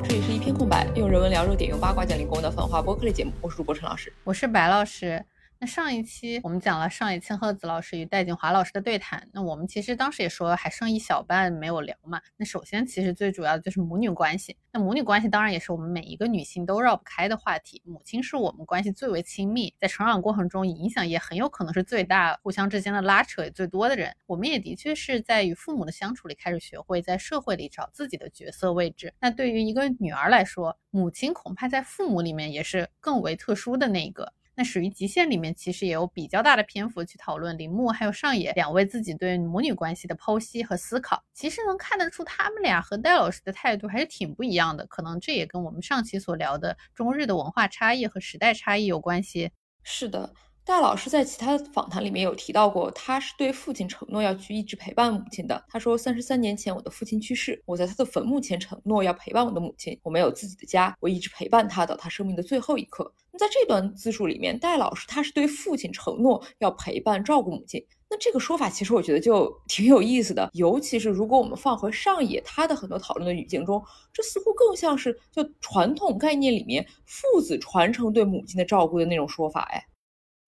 这里是一片空白，用人文聊热点，用八卦讲理工的反话播客类节目。我是主播陈老师，我是白老师。那上一期我们讲了上野千鹤子老师与戴锦华老师的对谈，那我们其实当时也说还剩一小半没有聊嘛。那首先其实最主要的就是母女关系，那母女关系当然也是我们每一个女性都绕不开的话题。母亲是我们关系最为亲密，在成长过程中影响也很有可能是最大，互相之间的拉扯也最多的人。我们也的确是在与父母的相处里开始学会在社会里找自己的角色位置。那对于一个女儿来说，母亲恐怕在父母里面也是更为特殊的那一个。那属于极限里面，其实也有比较大的篇幅去讨论铃木还有上野两位自己对母女关系的剖析和思考。其实能看得出他们俩和戴老师的态度还是挺不一样的，可能这也跟我们上期所聊的中日的文化差异和时代差异有关系。是的。戴老师在其他访谈里面有提到过，他是对父亲承诺要去一直陪伴母亲的。他说，三十三年前我的父亲去世，我在他的坟墓前承诺要陪伴我的母亲。我没有自己的家，我一直陪伴他到他生命的最后一刻。那在这段自述里面，戴老师他是对父亲承诺要陪伴照顾母亲。那这个说法其实我觉得就 挺有意思的，尤其是如果我们放回上野他的很多讨论的语境中，这似乎更像是就传统概念里面父子传承对母亲的照顾的那种说法，哎。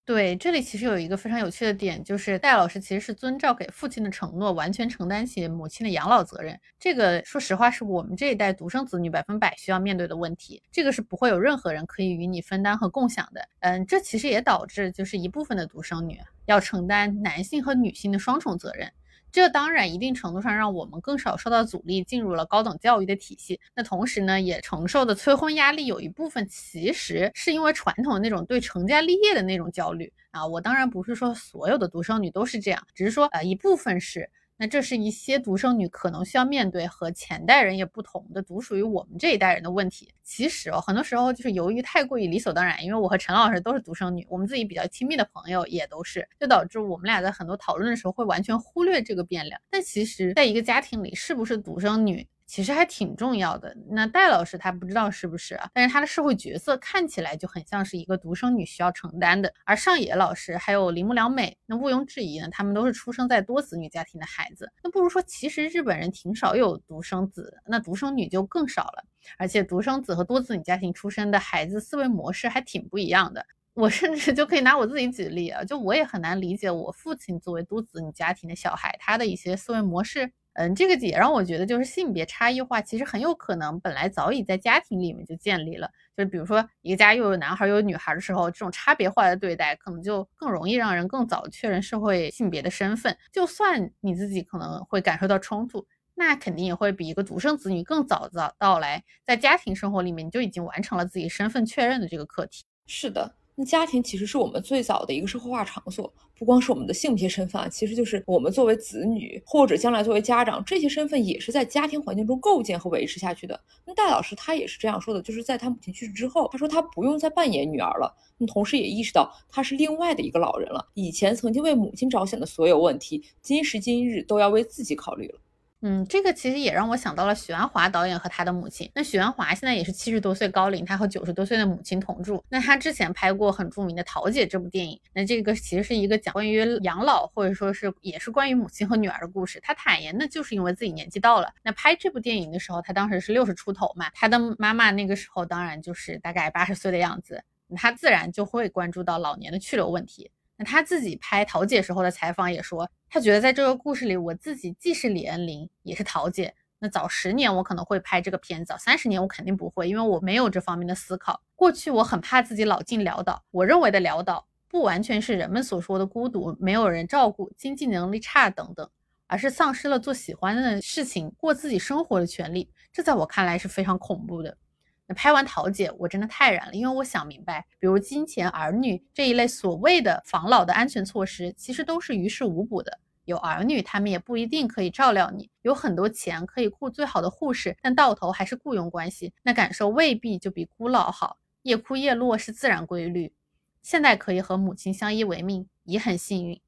对，这里其实有一个非常有趣的点，就是戴老师其实是遵照给父亲的承诺，完全承担起母亲的养老责任。这个说实话是我们这一代独生子女百分百需要面对的问题，这个是不会有任何人可以与你分担和共享的。嗯，这其实也导致就是一部分的独生女要承担男性和女性的双重责任。这当然一定程度上让我们更少受到阻力，进入了高等教育的体系。那同时呢，也承受的催婚压力有一部分其实是因为传统那种对成家立业的那种焦虑啊。我当然不是说所有的独生女都是这样，只是说呃一部分是。那这是一些独生女可能需要面对和前代人也不同的，独属于我们这一代人的问题。其实哦，很多时候就是由于太过于理所当然，因为我和陈老师都是独生女，我们自己比较亲密的朋友也都是，就导致我们俩在很多讨论的时候会完全忽略这个变量。但其实，在一个家庭里，是不是独生女？其实还挺重要的。那戴老师他不知道是不是，但是他的社会角色看起来就很像是一个独生女需要承担的。而上野老师还有铃木良美，那毋庸置疑呢，他们都是出生在多子女家庭的孩子。那不如说，其实日本人挺少有独生子，那独生女就更少了。而且独生子和多子女家庭出生的孩子思维模式还挺不一样的。我甚至就可以拿我自己举例啊，就我也很难理解我父亲作为多子女家庭的小孩，他的一些思维模式。嗯，这个也让我觉得，就是性别差异化其实很有可能本来早已在家庭里面就建立了。就是比如说一个家又有男孩又有女孩的时候，这种差别化的对待可能就更容易让人更早确认社会性别的身份。就算你自己可能会感受到冲突，那肯定也会比一个独生子女更早早到来，在家庭生活里面你就已经完成了自己身份确认的这个课题。是的。那家庭其实是我们最早的一个社会化场所，不光是我们的性别身份啊，其实就是我们作为子女或者将来作为家长，这些身份也是在家庭环境中构建和维持下去的。那戴老师他也是这样说的，就是在他母亲去世之后，他说他不用再扮演女儿了，那同时也意识到他是另外的一个老人了，以前曾经为母亲着想的所有问题，今时今日都要为自己考虑了。嗯，这个其实也让我想到了许鞍华导演和他的母亲。那许鞍华现在也是七十多岁高龄，他和九十多岁的母亲同住。那他之前拍过很著名的《桃姐》这部电影，那这个其实是一个讲关于养老或者说是也是关于母亲和女儿的故事。他坦言，那就是因为自己年纪到了。那拍这部电影的时候，他当时是六十出头嘛，他的妈妈那个时候当然就是大概八十岁的样子，他自然就会关注到老年的去留问题。那他自己拍桃姐时候的采访也说，他觉得在这个故事里，我自己既是李恩林，也是桃姐。那早十年我可能会拍这个片，早三十年我肯定不会，因为我没有这方面的思考。过去我很怕自己老进潦倒，我认为的潦倒，不完全是人们所说的孤独、没有人照顾、经济能力差等等，而是丧失了做喜欢的事情、过自己生活的权利。这在我看来是非常恐怖的。那拍完桃姐，我真的太燃了，因为我想明白，比如金钱、儿女这一类所谓的防老的安全措施，其实都是于事无补的。有儿女，他们也不一定可以照料你；有很多钱可以雇最好的护士，但到头还是雇佣关系，那感受未必就比孤老好。夜哭夜落是自然规律。现在可以和母亲相依为命，已很幸运。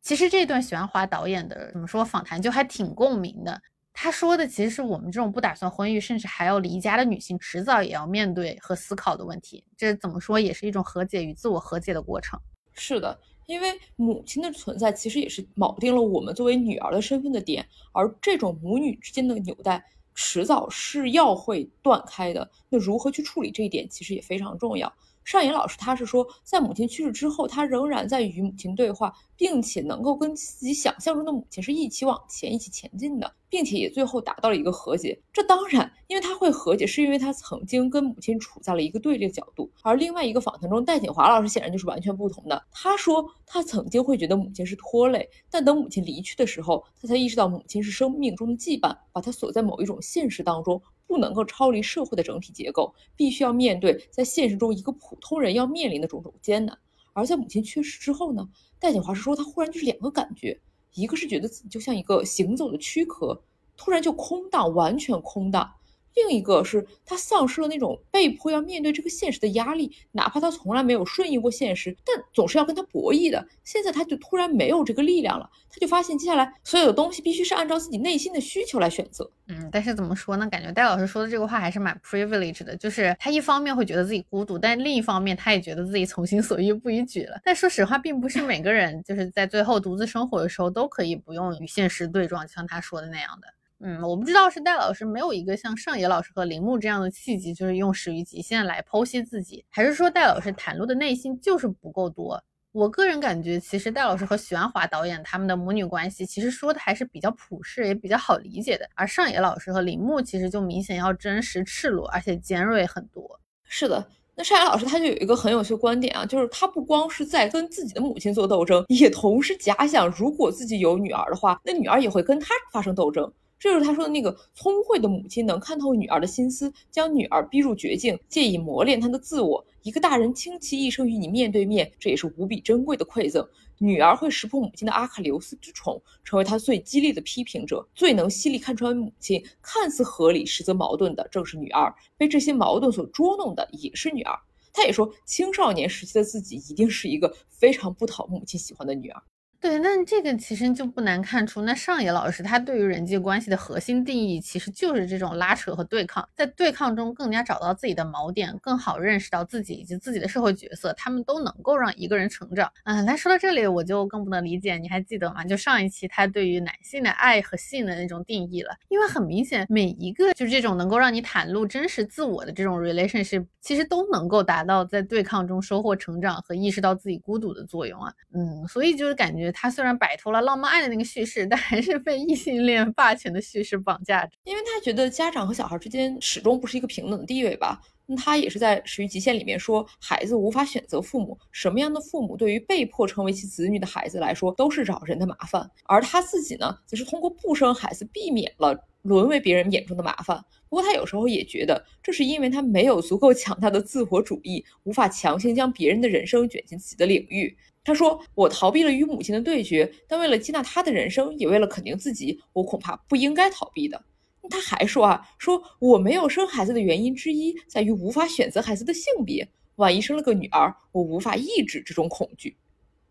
其实这段许鞍华导演的怎么说访谈就还挺共鸣的。他说的其实是我们这种不打算婚育，甚至还要离家的女性，迟早也要面对和思考的问题。这怎么说也是一种和解与自我和解的过程。是的，因为母亲的存在其实也是铆定了我们作为女儿的身份的点，而这种母女之间的纽带，迟早是要会断开的。那如何去处理这一点，其实也非常重要。尚野老师他是说，在母亲去世之后，他仍然在与母亲对话，并且能够跟自己想象中的母亲是一起往前、一起前进的，并且也最后达到了一个和解。这当然，因为他会和解，是因为他曾经跟母亲处在了一个对立的角度。而另外一个访谈中，戴锦华老师显然就是完全不同的。他说，他曾经会觉得母亲是拖累，但等母亲离去的时候，他才意识到母亲是生命中的羁绊，把他锁在某一种现实当中。不能够超离社会的整体结构，必须要面对在现实中一个普通人要面临的种种艰难。而在母亲去世之后呢？戴锦华是说，他忽然就是两个感觉，一个是觉得自己就像一个行走的躯壳，突然就空荡，完全空荡。另一个是他丧失了那种被迫要面对这个现实的压力，哪怕他从来没有顺应过现实，但总是要跟他博弈的。现在他就突然没有这个力量了，他就发现接下来所有的东西必须是按照自己内心的需求来选择。嗯，但是怎么说呢？感觉戴老师说的这个话还是蛮 privilege 的，就是他一方面会觉得自己孤独，但另一方面他也觉得自己从心所欲不逾矩了。但说实话，并不是每个人就是在最后独自生活的时候都可以不用与现实对撞，像他说的那样的。嗯，我不知道是戴老师没有一个像上野老师和铃木这样的契机，就是用始于极限来剖析自己，还是说戴老师袒露的内心就是不够多？我个人感觉，其实戴老师和许鞍华导演他们的母女关系，其实说的还是比较普世，也比较好理解的。而上野老师和铃木其实就明显要真实、赤裸，而且尖锐很多。是的，那上野老师他就有一个很有趣的观点啊，就是他不光是在跟自己的母亲做斗争，也同时假想，如果自己有女儿的话，那女儿也会跟他发生斗争。这就是他说的那个聪慧的母亲能看透女儿的心思，将女儿逼入绝境，借以磨练她的自我。一个大人倾其一生与你面对面，这也是无比珍贵的馈赠。女儿会识破母亲的阿喀琉斯之宠，成为她最激烈的批评者，最能犀利看穿母亲看似合理实则矛盾的，正是女儿。被这些矛盾所捉弄的也是女儿。他也说，青少年时期的自己一定是一个非常不讨母亲喜欢的女儿。对，那这个其实就不难看出，那上野老师他对于人际关系的核心定义，其实就是这种拉扯和对抗，在对抗中更加找到自己的锚点，更好认识到自己以及自己的社会角色，他们都能够让一个人成长。嗯，那说到这里，我就更不能理解，你还记得吗？就上一期他对于男性的爱和性的那种定义了，因为很明显，每一个就是这种能够让你袒露真实自我的这种 relationship，其实都能够达到在对抗中收获成长和意识到自己孤独的作用啊。嗯，所以就是感觉。他虽然摆脱了浪漫爱的那个叙事，但还是被异性恋霸权的叙事绑架着。因为他觉得家长和小孩之间始终不是一个平等的地位吧。那他也是在《始于极限》里面说，孩子无法选择父母，什么样的父母对于被迫成为其子女的孩子来说都是扰人的麻烦。而他自己呢，则是通过不生孩子避免了沦为别人眼中的麻烦。不过他有时候也觉得，这是因为他没有足够强大的自我主义，无法强行将别人的人生卷进自己的领域。他说：“我逃避了与母亲的对决，但为了接纳她的人生，也为了肯定自己，我恐怕不应该逃避的。”他还说：“啊，说我没有生孩子的原因之一在于无法选择孩子的性别。万一生了个女儿，我无法抑制这种恐惧。”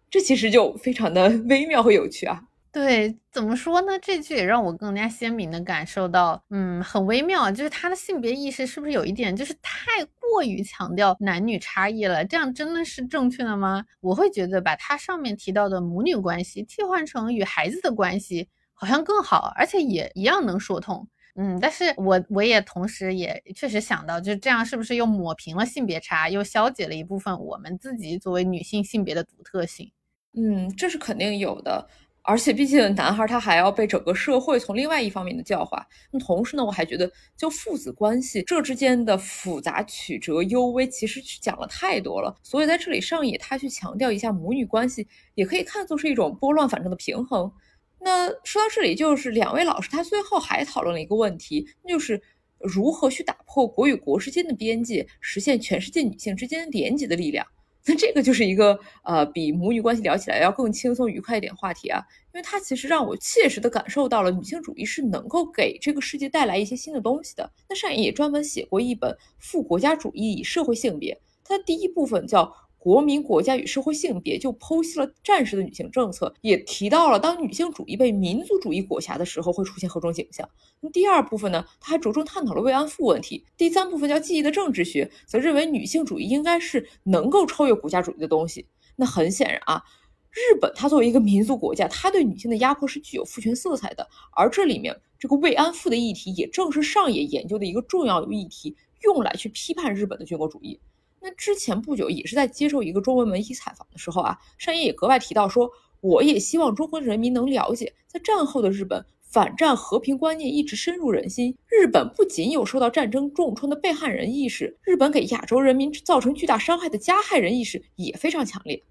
这其实就非常的 微妙和有趣啊。对，怎么说呢？这句也让我更加鲜明的感受到，嗯，很微妙，就是他的性别意识是不是有一点，就是太过于强调男女差异了？这样真的是正确的吗？我会觉得把他上面提到的母女关系替换成与孩子的关系，好像更好，而且也一样能说通。嗯，但是我我也同时也确实想到，就这样是不是又抹平了性别差，又消解了一部分我们自己作为女性性别的独特性？嗯，这是肯定有的。而且，毕竟男孩他还要被整个社会从另外一方面的教化。那同时呢，我还觉得，就父子关系这之间的复杂曲折、幽微，其实是讲了太多了。所以在这里，上野他去强调一下母女关系，也可以看作是一种拨乱反正的平衡。那说到这里，就是两位老师他最后还讨论了一个问题，那就是如何去打破国与国之间的边界，实现全世界女性之间连接的力量。那这个就是一个呃，比母女关系聊起来要更轻松愉快一点话题啊，因为它其实让我切实的感受到了女性主义是能够给这个世界带来一些新的东西的。那上野也专门写过一本《副国家主义与社会性别》，它的第一部分叫。国民、国家与社会性别就剖析了战时的女性政策，也提到了当女性主义被民族主义裹挟的时候会出现何种景象。那第二部分呢，他还着重探讨了慰安妇问题。第三部分叫记忆的政治学，则认为女性主义应该是能够超越国家主义的东西。那很显然啊，日本它作为一个民族国家，它对女性的压迫是具有父权色彩的，而这里面这个慰安妇的议题，也正是上野研究的一个重要议题，用来去批判日本的军国主义。那之前不久也是在接受一个中文媒体采访的时候啊，上野也格外提到说，我也希望中国人民能了解，在战后的日本。反战和平观念一直深入人心。日本不仅有受到战争重创的被害人意识，日本给亚洲人民造成巨大伤害的加害人意识也非常强烈。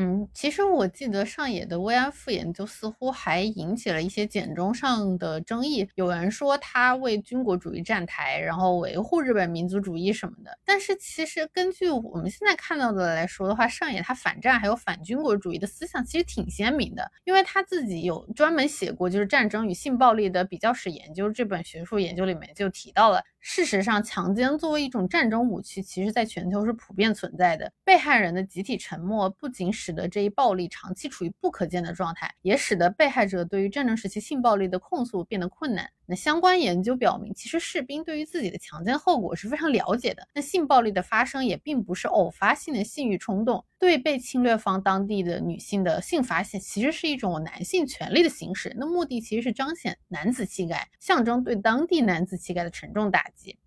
嗯，其实我记得上野的慰安妇研究似乎还引起了一些简中上的争议。有人说他为军国主义站台，然后维护日本民族主义什么的。但是其实根据我们现在看到的来说的话，上野他反战还有反军国主义的思想其实挺鲜明的，因为他自己有专门写过就是《战争与性暴力的比较史研究》这本学术研究里面就提到了。事实上，强奸作为一种战争武器，其实在全球是普遍存在的。被害人的集体沉默，不仅使得这一暴力长期处于不可见的状态，也使得被害者对于战争时期性暴力的控诉变得困难。那相关研究表明，其实士兵对于自己的强奸后果是非常了解的。那性暴力的发生也并不是偶发性的性欲冲动，对被侵略方当地的女性的性发现，其实是一种男性权利的形式。那目的其实是彰显男子气概，象征对当地男子气概的沉重打击。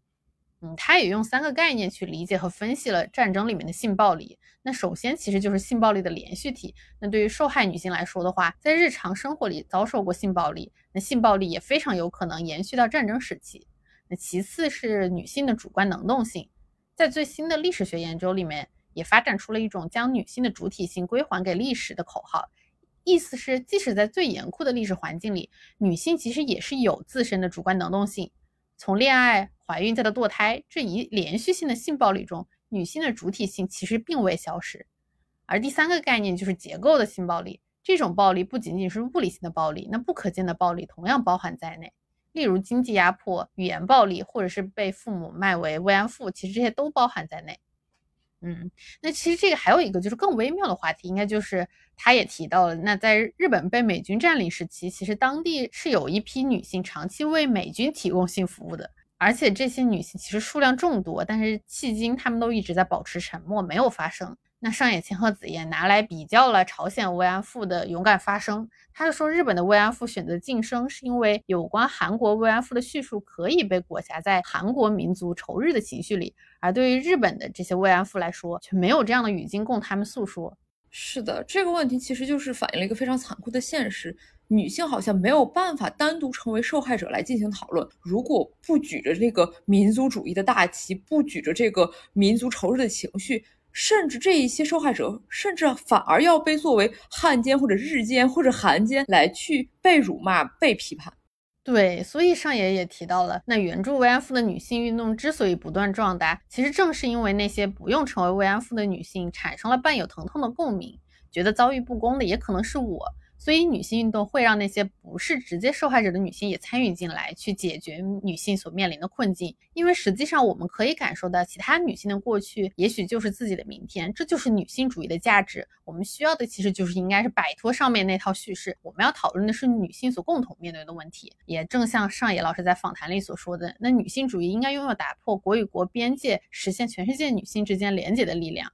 嗯，他也用三个概念去理解和分析了战争里面的性暴力。那首先其实就是性暴力的连续体。那对于受害女性来说的话，在日常生活里遭受过性暴力，那性暴力也非常有可能延续到战争时期。那其次是女性的主观能动性，在最新的历史学研究里面，也发展出了一种将女性的主体性归还给历史的口号，意思是即使在最严酷的历史环境里，女性其实也是有自身的主观能动性。从恋爱、怀孕再到堕胎这一连续性的性暴力中，女性的主体性其实并未消失。而第三个概念就是结构的性暴力，这种暴力不仅仅是物理性的暴力，那不可见的暴力同样包含在内，例如经济压迫、语言暴力，或者是被父母卖为慰安妇，其实这些都包含在内。嗯，那其实这个还有一个就是更微妙的话题，应该就是他也提到了，那在日本被美军占领时期，其实当地是有一批女性长期为美军提供性服务的，而且这些女性其实数量众多，但是迄今她们都一直在保持沉默，没有发声。那上野千鹤子也拿来比较了朝鲜慰安妇的勇敢发声，他就说日本的慰安妇选择晋升，是因为有关韩国慰安妇的叙述可以被裹挟在韩国民族仇日的情绪里，而对于日本的这些慰安妇来说，却没有这样的语境供他们诉说。是的，这个问题其实就是反映了一个非常残酷的现实：女性好像没有办法单独成为受害者来进行讨论。如果不举着这个民族主义的大旗，不举着这个民族仇日的情绪。甚至这一些受害者，甚至反而要被作为汉奸或者日奸或者韩奸来去被辱骂、被批判。对，所以上野也提到了，那援助慰安妇的女性运动之所以不断壮大，其实正是因为那些不用成为慰安妇的女性产生了伴有疼痛的共鸣，觉得遭遇不公的也可能是我。所以，女性运动会让那些不是直接受害者的女性也参与进来，去解决女性所面临的困境。因为实际上，我们可以感受到，其他女性的过去也许就是自己的明天，这就是女性主义的价值。我们需要的其实就是应该是摆脱上面那套叙事，我们要讨论的是女性所共同面对的问题。也正像上野老师在访谈里所说的，那女性主义应该拥有打破国与国边界，实现全世界女性之间连结的力量。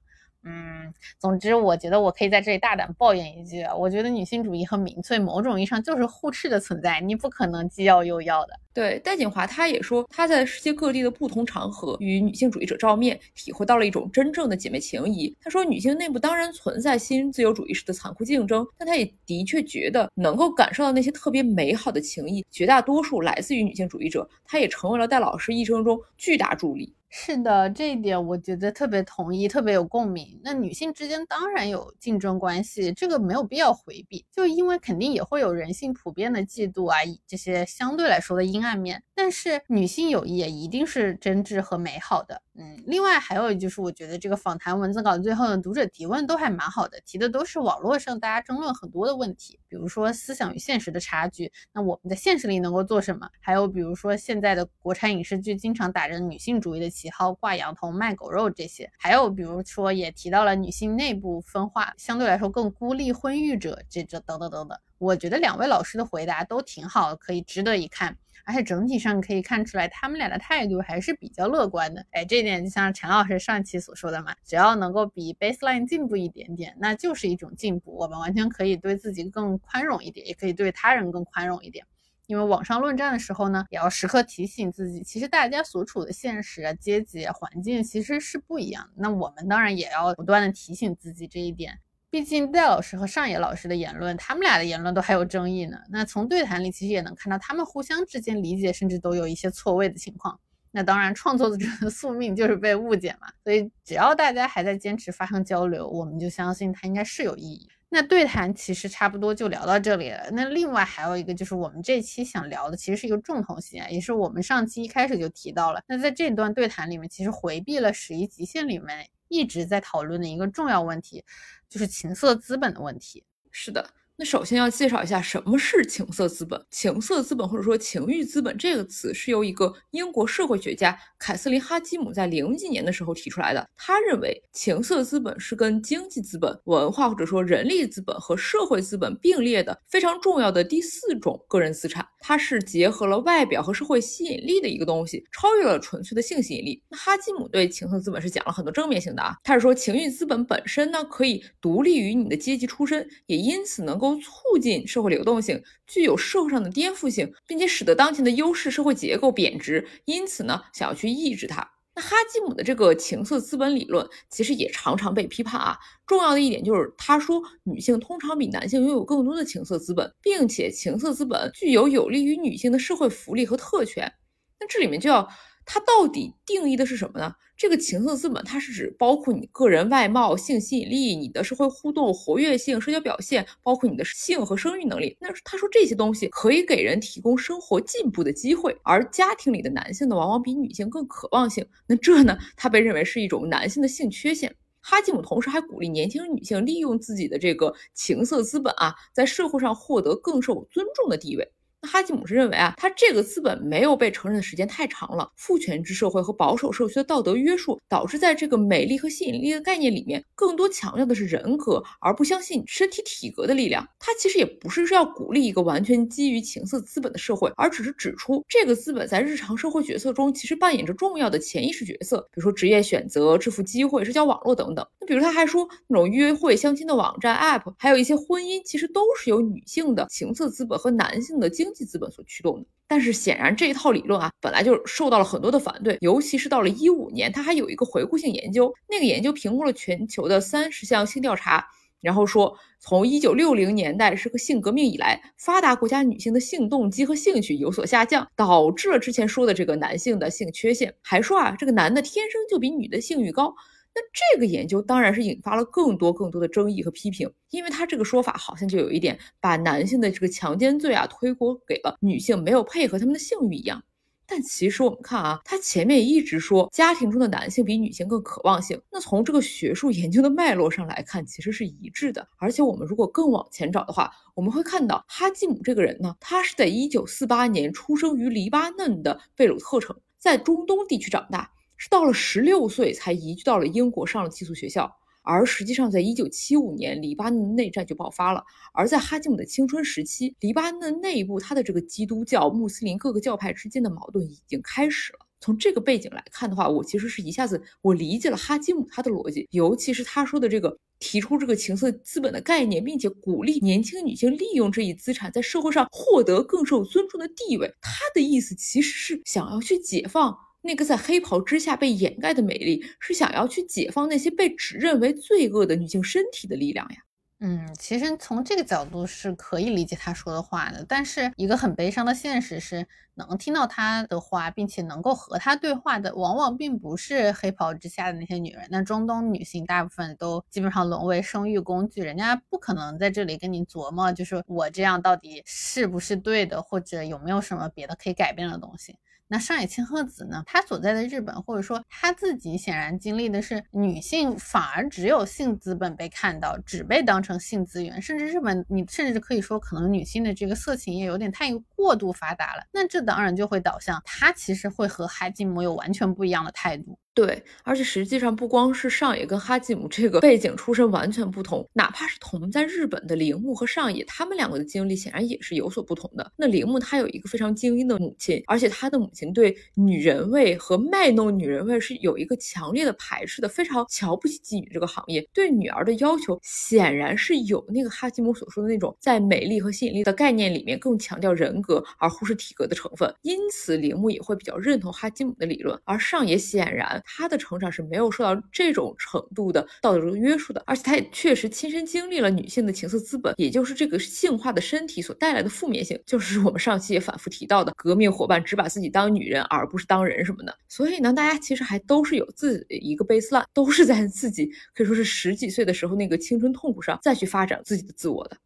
嗯，总之，我觉得我可以在这里大胆抱怨一句，我觉得女性主义和民粹某种意义上就是互斥的存在，你不可能既要又要的。对，戴锦华他也说，他在世界各地的不同场合与女性主义者照面，体会到了一种真正的姐妹情谊。他说，女性内部当然存在新自由主义式的残酷竞争，但他也的确觉得能够感受到那些特别美好的情谊，绝大多数来自于女性主义者。他也成为了戴老师一生中巨大助力。是的，这一点我觉得特别同意，特别有共鸣。那女性之间当然有竞争关系，这个没有必要回避，就因为肯定也会有人性普遍的嫉妒啊，这些相对来说的阴暗面。但是女性友谊也一定是真挚和美好的。嗯，另外还有就是，我觉得这个访谈文字稿最后的读者提问都还蛮好的，提的都是网络上大家争论很多的问题，比如说思想与现实的差距，那我们在现实里能够做什么？还有比如说现在的国产影视剧经常打着女性主义的喜好挂羊头卖狗肉这些，还有比如说也提到了女性内部分化，相对来说更孤立婚育者这这等等等等。我觉得两位老师的回答都挺好，可以值得一看。而且整体上可以看出来他们俩的态度还是比较乐观的。哎，这点就像陈老师上期所说的嘛，只要能够比 baseline 进步一点点，那就是一种进步。我们完全可以对自己更宽容一点，也可以对他人更宽容一点。因为网上论战的时候呢，也要时刻提醒自己，其实大家所处的现实啊、阶级啊、环境其实是不一样的。那我们当然也要不断的提醒自己这一点。毕竟戴老师和上野老师的言论，他们俩的言论都还有争议呢。那从对谈里其实也能看到，他们互相之间理解甚至都有一些错位的情况。那当然，创作者的 宿命就是被误解嘛。所以只要大家还在坚持发生交流，我们就相信它应该是有意义。那对谈其实差不多就聊到这里了。那另外还有一个就是我们这期想聊的，其实是一个重头戏啊，也是我们上期一开始就提到了。那在这段对谈里面，其实回避了《十一极限》里面一直在讨论的一个重要问题，就是情色资本的问题。是的。那首先要介绍一下什么是情色资本。情色资本或者说情欲资本这个词是由一个英国社会学家凯瑟琳·哈基姆在零几年的时候提出来的。他认为情色资本是跟经济资本、文化或者说人力资本和社会资本并列的非常重要的第四种个人资产。它是结合了外表和社会吸引力的一个东西，超越了纯粹的性吸引力。那哈基姆对情色资本是讲了很多正面性的啊。他是说情欲资本本身呢可以独立于你的阶级出身，也因此能够。促进社会流动性，具有社会上的颠覆性，并且使得当前的优势社会结构贬值，因此呢，想要去抑制它。那哈基姆的这个情色资本理论其实也常常被批判啊。重要的一点就是，他说女性通常比男性拥有更多的情色资本，并且情色资本具有有利于女性的社会福利和特权。那这里面就要。它到底定义的是什么呢？这个情色资本，它是指包括你个人外貌、性吸引力、你的社会互动、活跃性、社交表现，包括你的性和生育能力。那他说这些东西可以给人提供生活进步的机会，而家庭里的男性呢，往往比女性更渴望性。那这呢，它被认为是一种男性的性缺陷。哈基姆同时还鼓励年轻女性利用自己的这个情色资本啊，在社会上获得更受尊重的地位。那哈基姆是认为啊，他这个资本没有被承认的时间太长了，父权制社会和保守社区的道德约束，导致在这个美丽和吸引力的概念里面，更多强调的是人格，而不相信身体体格的力量。他其实也不是要鼓励一个完全基于情色资本的社会，而只是指出这个资本在日常社会角色中其实扮演着重要的潜意识角色，比如说职业选择、致富机会、社交网络等等。比如他还说，那种约会相亲的网站、App，还有一些婚姻，其实都是由女性的情色资本和男性的经济资本所驱动的，但是显然这一套理论啊，本来就受到了很多的反对，尤其是到了一五年，他还有一个回顾性研究，那个研究评估了全球的三十项性调查，然后说从一九六零年代是个性革命以来，发达国家女性的性动机和兴趣有所下降，导致了之前说的这个男性的性缺陷，还说啊，这个男的天生就比女的性欲高。那这个研究当然是引发了更多更多的争议和批评，因为他这个说法好像就有一点把男性的这个强奸罪啊推锅给了女性没有配合他们的性欲一样。但其实我们看啊，他前面一直说家庭中的男性比女性更渴望性，那从这个学术研究的脉络上来看，其实是一致的。而且我们如果更往前找的话，我们会看到哈基姆这个人呢，他是在一九四八年出生于黎巴嫩的贝鲁特城，在中东地区长大。是到了十六岁才移居到了英国上了寄宿学校，而实际上在一九七五年黎巴嫩内战就爆发了，而在哈基姆的青春时期，黎巴嫩内部他的这个基督教、穆斯林各个教派之间的矛盾已经开始了。从这个背景来看的话，我其实是一下子我理解了哈基姆他的逻辑，尤其是他说的这个提出这个情色资本的概念，并且鼓励年轻女性利用这一资产在社会上获得更受尊重的地位。他的意思其实是想要去解放。那个在黑袍之下被掩盖的美丽，是想要去解放那些被指认为罪恶的女性身体的力量呀。嗯，其实从这个角度是可以理解他说的话的。但是一个很悲伤的现实是，能听到他的话，并且能够和他对话的，往往并不是黑袍之下的那些女人。那中东女性大部分都基本上沦为生育工具，人家不可能在这里跟你琢磨，就是我这样到底是不是对的，或者有没有什么别的可以改变的东西。那上野千鹤子呢？她所在的日本，或者说她自己显然经历的是女性反而只有性资本被看到，只被当成性资源，甚至日本你甚至可以说可能女性的这个色情业有点太过度发达了。那这当然就会导向她其实会和海静母有完全不一样的态度。对，而且实际上不光是上野跟哈基姆这个背景出身完全不同，哪怕是同在日本的铃木和上野，他们两个的经历显然也是有所不同的。那铃木他有一个非常精英的母亲，而且他的母亲对女人味和卖弄女人味是有一个强烈的排斥的，非常瞧不起妓女这个行业，对女儿的要求显然是有那个哈基姆所说的那种在美丽和吸引力的概念里面更强调人格而忽视体格的成分，因此铃木也会比较认同哈基姆的理论，而上野显然。他的成长是没有受到这种程度的道德约束的，而且他也确实亲身经历了女性的情色资本，也就是这个性化的身体所带来的负面性，就是我们上期也反复提到的革命伙伴只把自己当女人而不是当人什么的。所以呢，大家其实还都是有自己一个 baseline，都是在自己可以说是十几岁的时候那个青春痛苦上再去发展自己的自我的。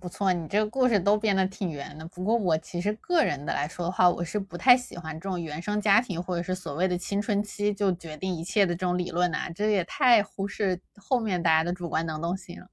不错，你这个故事都编得挺圆的。不过我其实个人的来说的话，我是不太喜欢这种原生家庭或者是所谓的青春期就决定一切的这种理论呐，这也太忽视后面大家的主观能动性了。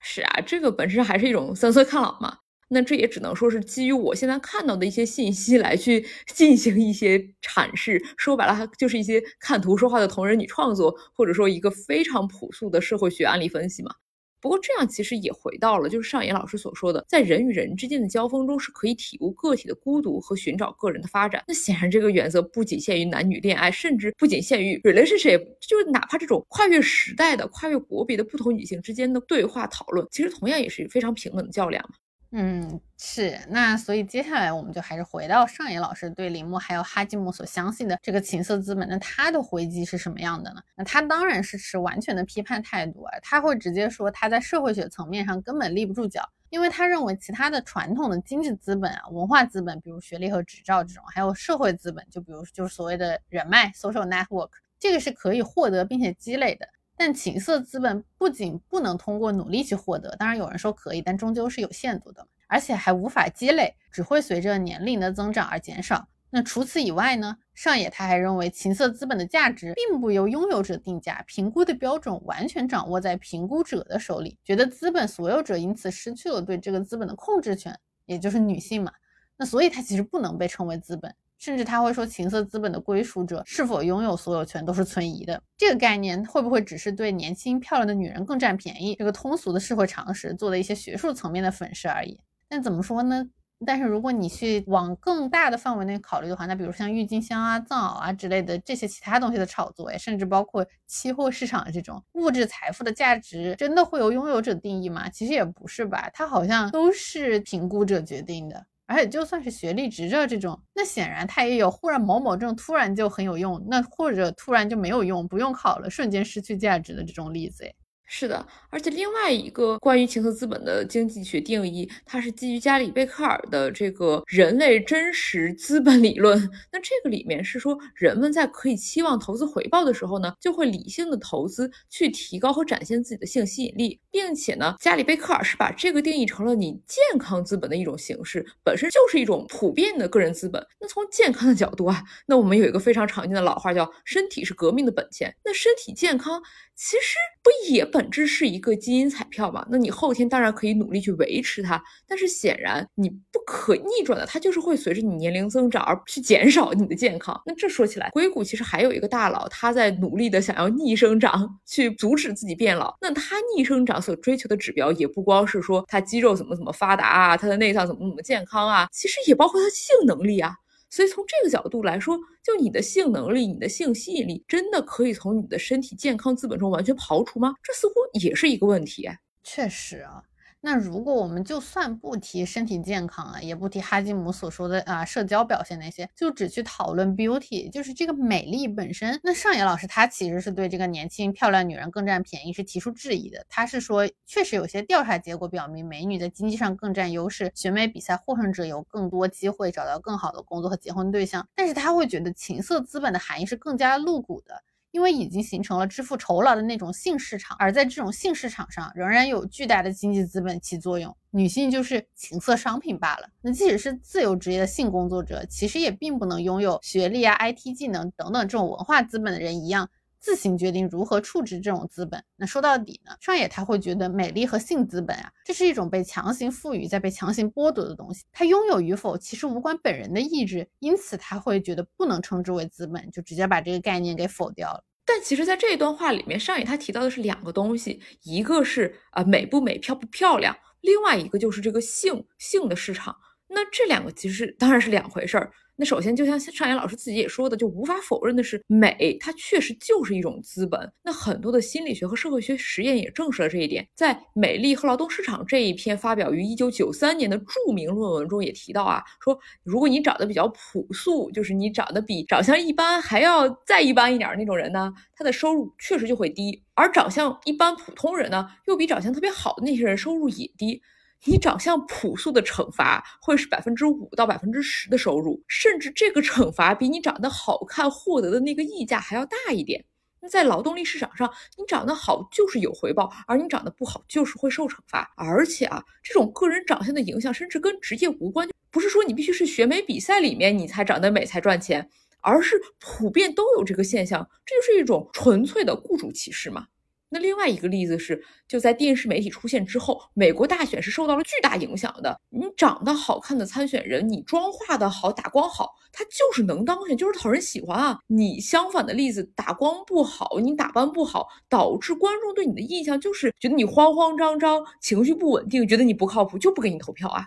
是啊，这个本身还是一种三岁看老嘛。那这也只能说是基于我现在看到的一些信息来去 进行一些阐释。说白了，就是一些看图说话的同人女创作，或者说一个非常朴素的社会学案例分析嘛。不过这样其实也回到了，就是上野老师所说的，在人与人之间的交锋中，是可以体悟个体的孤独和寻找个人的发展。那显然这个原则不仅限于男女恋爱，甚至不仅限于 relationship，就是哪怕这种跨越时代的、跨越国别的不同女性之间的对话讨论，其实同样也是非常平等的较量嘛。嗯，是那，所以接下来我们就还是回到上野老师对铃木还有哈基姆所相信的这个情色资本，那他的回击是什么样的呢？那他当然是持完全的批判态度啊，他会直接说他在社会学层面上根本立不住脚，因为他认为其他的传统的经济资本啊、文化资本，比如学历和执照这种，还有社会资本，就比如就是所谓的人脉 （social network），这个是可以获得并且积累的。但情色资本不仅不能通过努力去获得，当然有人说可以，但终究是有限度的，而且还无法积累，只会随着年龄的增长而减少。那除此以外呢？上野他还认为，情色资本的价值并不由拥有者定价，评估的标准完全掌握在评估者的手里，觉得资本所有者因此失去了对这个资本的控制权，也就是女性嘛。那所以它其实不能被称为资本。甚至他会说，情色资本的归属者是否拥有所有权都是存疑的。这个概念会不会只是对年轻漂亮的女人更占便宜这个通俗的社会常识做的一些学术层面的粉饰而已？但怎么说呢？但是如果你去往更大的范围内考虑的话，那比如像郁金香啊、藏獒啊之类的这些其他东西的炒作，甚至包括期货市场这种物质财富的价值，真的会由拥有者定义吗？其实也不是吧，它好像都是评估者决定的。而且就算是学历执照这种，那显然它也有忽然某某证突然就很有用，那或者突然就没有用，不用考了，瞬间失去价值的这种例子。是的，而且另外一个关于情色资本的经济学定义，它是基于加里贝克尔的这个人类真实资本理论。那这个里面是说，人们在可以期望投资回报的时候呢，就会理性的投资，去提高和展现自己的性吸引力，并且呢，加里贝克尔是把这个定义成了你健康资本的一种形式，本身就是一种普遍的个人资本。那从健康的角度啊，那我们有一个非常常见的老话叫“身体是革命的本钱”。那身体健康。其实不也本本质是一个基因彩票嘛？那你后天当然可以努力去维持它，但是显然你不可逆转的，它就是会随着你年龄增长而去减少你的健康。那这说起来，硅谷其实还有一个大佬，他在努力的想要逆生长，去阻止自己变老。那他逆生长所追求的指标，也不光是说他肌肉怎么怎么发达啊，他的内脏怎么怎么健康啊，其实也包括他性能力啊。所以从这个角度来说，就你的性能力、你的性吸引力，真的可以从你的身体健康资本中完全刨除吗？这似乎也是一个问题。确实啊。那如果我们就算不提身体健康啊，也不提哈基姆所说的啊社交表现那些，就只去讨论 beauty，就是这个美丽本身。那上野老师他其实是对这个年轻漂亮女人更占便宜是提出质疑的。他是说，确实有些调查结果表明，美女在经济上更占优势，选美比赛获胜者有更多机会找到更好的工作和结婚对象。但是他会觉得情色资本的含义是更加露骨的。因为已经形成了支付酬劳的那种性市场，而在这种性市场上，仍然有巨大的经济资本起作用，女性就是情色商品罢了。那即使是自由职业的性工作者，其实也并不能拥有学历啊、IT 技能等等这种文化资本的人一样，自行决定如何处置这种资本。那说到底呢，上野他会觉得美丽和性资本啊，这是一种被强行赋予、再被强行剥夺的东西，它拥有与否其实无关本人的意志，因此他会觉得不能称之为资本，就直接把这个概念给否掉了。但其实，在这一段话里面，上野他提到的是两个东西，一个是啊美不美、漂不漂亮，另外一个就是这个性性的市场。那这两个其实当然是两回事儿。那首先，就像上野老师自己也说的，就无法否认的是，美它确实就是一种资本。那很多的心理学和社会学实验也证实了这一点。在《美丽和劳动市场》这一篇发表于一九九三年的著名论文中也提到啊，说如果你长得比较朴素，就是你长得比长相一般还要再一般一点那种人呢，他的收入确实就会低；而长相一般普通人呢，又比长相特别好的那些人收入也低。你长相朴素的惩罚会是百分之五到百分之十的收入，甚至这个惩罚比你长得好看获得的那个溢价还要大一点。那在劳动力市场上，你长得好就是有回报，而你长得不好就是会受惩罚。而且啊，这种个人长相的影响甚至跟职业无关，不是说你必须是选美比赛里面你才长得美才赚钱，而是普遍都有这个现象，这就是一种纯粹的雇主歧视嘛。那另外一个例子是，就在电视媒体出现之后，美国大选是受到了巨大影响的。你长得好看的参选人，你妆化的好，打光好，他就是能当选，就是讨人喜欢啊。你相反的例子，打光不好，你打扮不好，导致观众对你的印象就是觉得你慌慌张张，情绪不稳定，觉得你不靠谱，就不给你投票啊。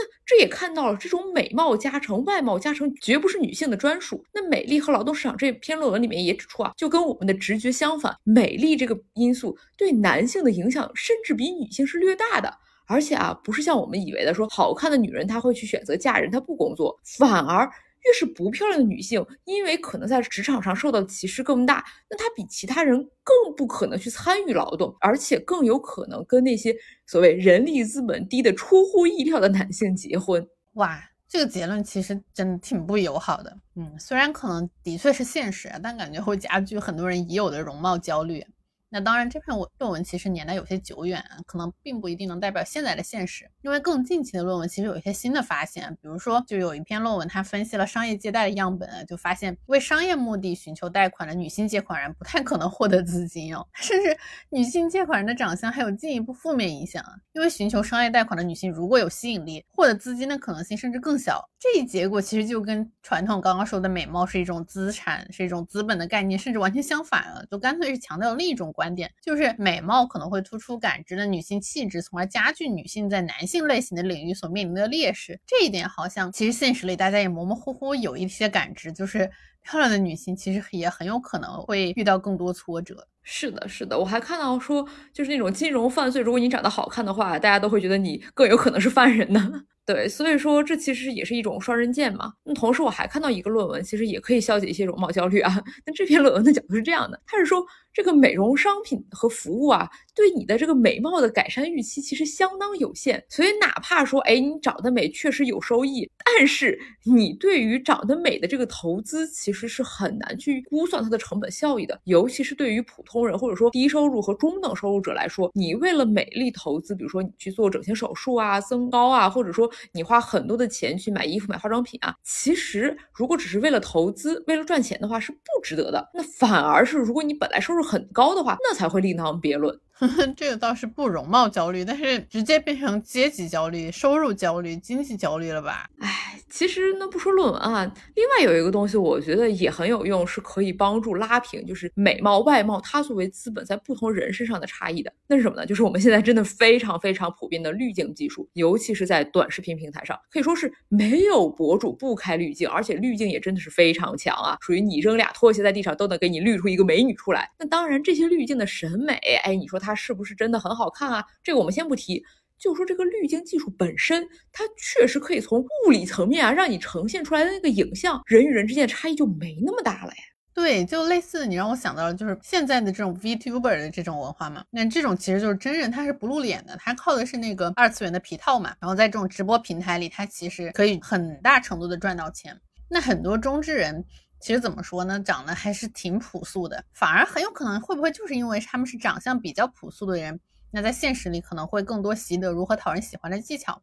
那这也看到了，这种美貌加成、外貌加成绝不是女性的专属。那美丽和劳动市场这篇论文里面也指出啊，就跟我们的直觉相反，美丽这个因素对男性的影响甚至比女性是略大的。而且啊，不是像我们以为的说，好看的女人她会去选择嫁人，她不工作，反而。越是不漂亮的女性，因为可能在职场上受到的歧视更大，那她比其他人更不可能去参与劳动，而且更有可能跟那些所谓人力资本低的出乎意料的男性结婚。哇，这个结论其实真的挺不友好的。嗯，虽然可能的确是现实，但感觉会加剧很多人已有的容貌焦虑。那当然，这篇文论文其实年代有些久远，可能并不一定能代表现在的现实。因为更近期的论文其实有一些新的发现，比如说，就有一篇论文，它分析了商业借贷的样本，就发现为商业目的寻求贷款的女性借款人不太可能获得资金哦，甚至女性借款人的长相还有进一步负面影响。因为寻求商业贷款的女性如果有吸引力，获得资金的可能性甚至更小。这一结果其实就跟传统刚刚说的美貌是一种资产，是一种资本的概念，甚至完全相反了，就干脆是强调另一种。观点就是美貌可能会突出感知的女性气质，从而加剧女性在男性类型的领域所面临的劣势。这一点好像其实现实里大家也模模糊糊有一些感知，就是漂亮的女性其实也很有可能会遇到更多挫折。是的，是的，我还看到说，就是那种金融犯罪，如果你长得好看的话，大家都会觉得你更有可能是犯人呢。对，所以说这其实也是一种双刃剑嘛。那同时我还看到一个论文，其实也可以消解一些容貌焦虑啊。那这篇论文的角度是这样的，它是说。这个美容商品和服务啊，对你的这个美貌的改善预期其实相当有限。所以哪怕说，哎，你长得美确实有收益，但是你对于长得美的这个投资其实是很难去估算它的成本效益的。尤其是对于普通人或者说低收入和中等收入者来说，你为了美丽投资，比如说你去做整形手术啊、增高啊，或者说你花很多的钱去买衣服、买化妆品啊，其实如果只是为了投资、为了赚钱的话，是不值得的。那反而是如果你本来收入很高的话，那才会另当别论。这个倒是不容貌焦虑，但是直接变成阶级焦虑、收入焦虑、经济焦虑了吧？哎，其实那不说论文啊，另外有一个东西，我觉得也很有用，是可以帮助拉平，就是美貌、外貌它作为资本在不同人身上的差异的。那是什么呢？就是我们现在真的非常非常普遍的滤镜技术，尤其是在短视频平台上，可以说是没有博主不开滤镜，而且滤镜也真的是非常强啊，属于你扔俩拖鞋在地上都能给你滤出一个美女出来。那当然，这些滤镜的审美，哎，你说它。它是不是真的很好看啊？这个我们先不提，就说这个滤镜技术本身，它确实可以从物理层面啊，让你呈现出来的那个影像，人与人之间的差异就没那么大了呀。对，就类似你让我想到了，就是现在的这种 VTuber 的这种文化嘛。那这种其实就是真人，他是不露脸的，他靠的是那个二次元的皮套嘛。然后在这种直播平台里，他其实可以很大程度的赚到钱。那很多中之人。其实怎么说呢，长得还是挺朴素的，反而很有可能会不会就是因为他们是长相比较朴素的人，那在现实里可能会更多习得如何讨人喜欢的技巧，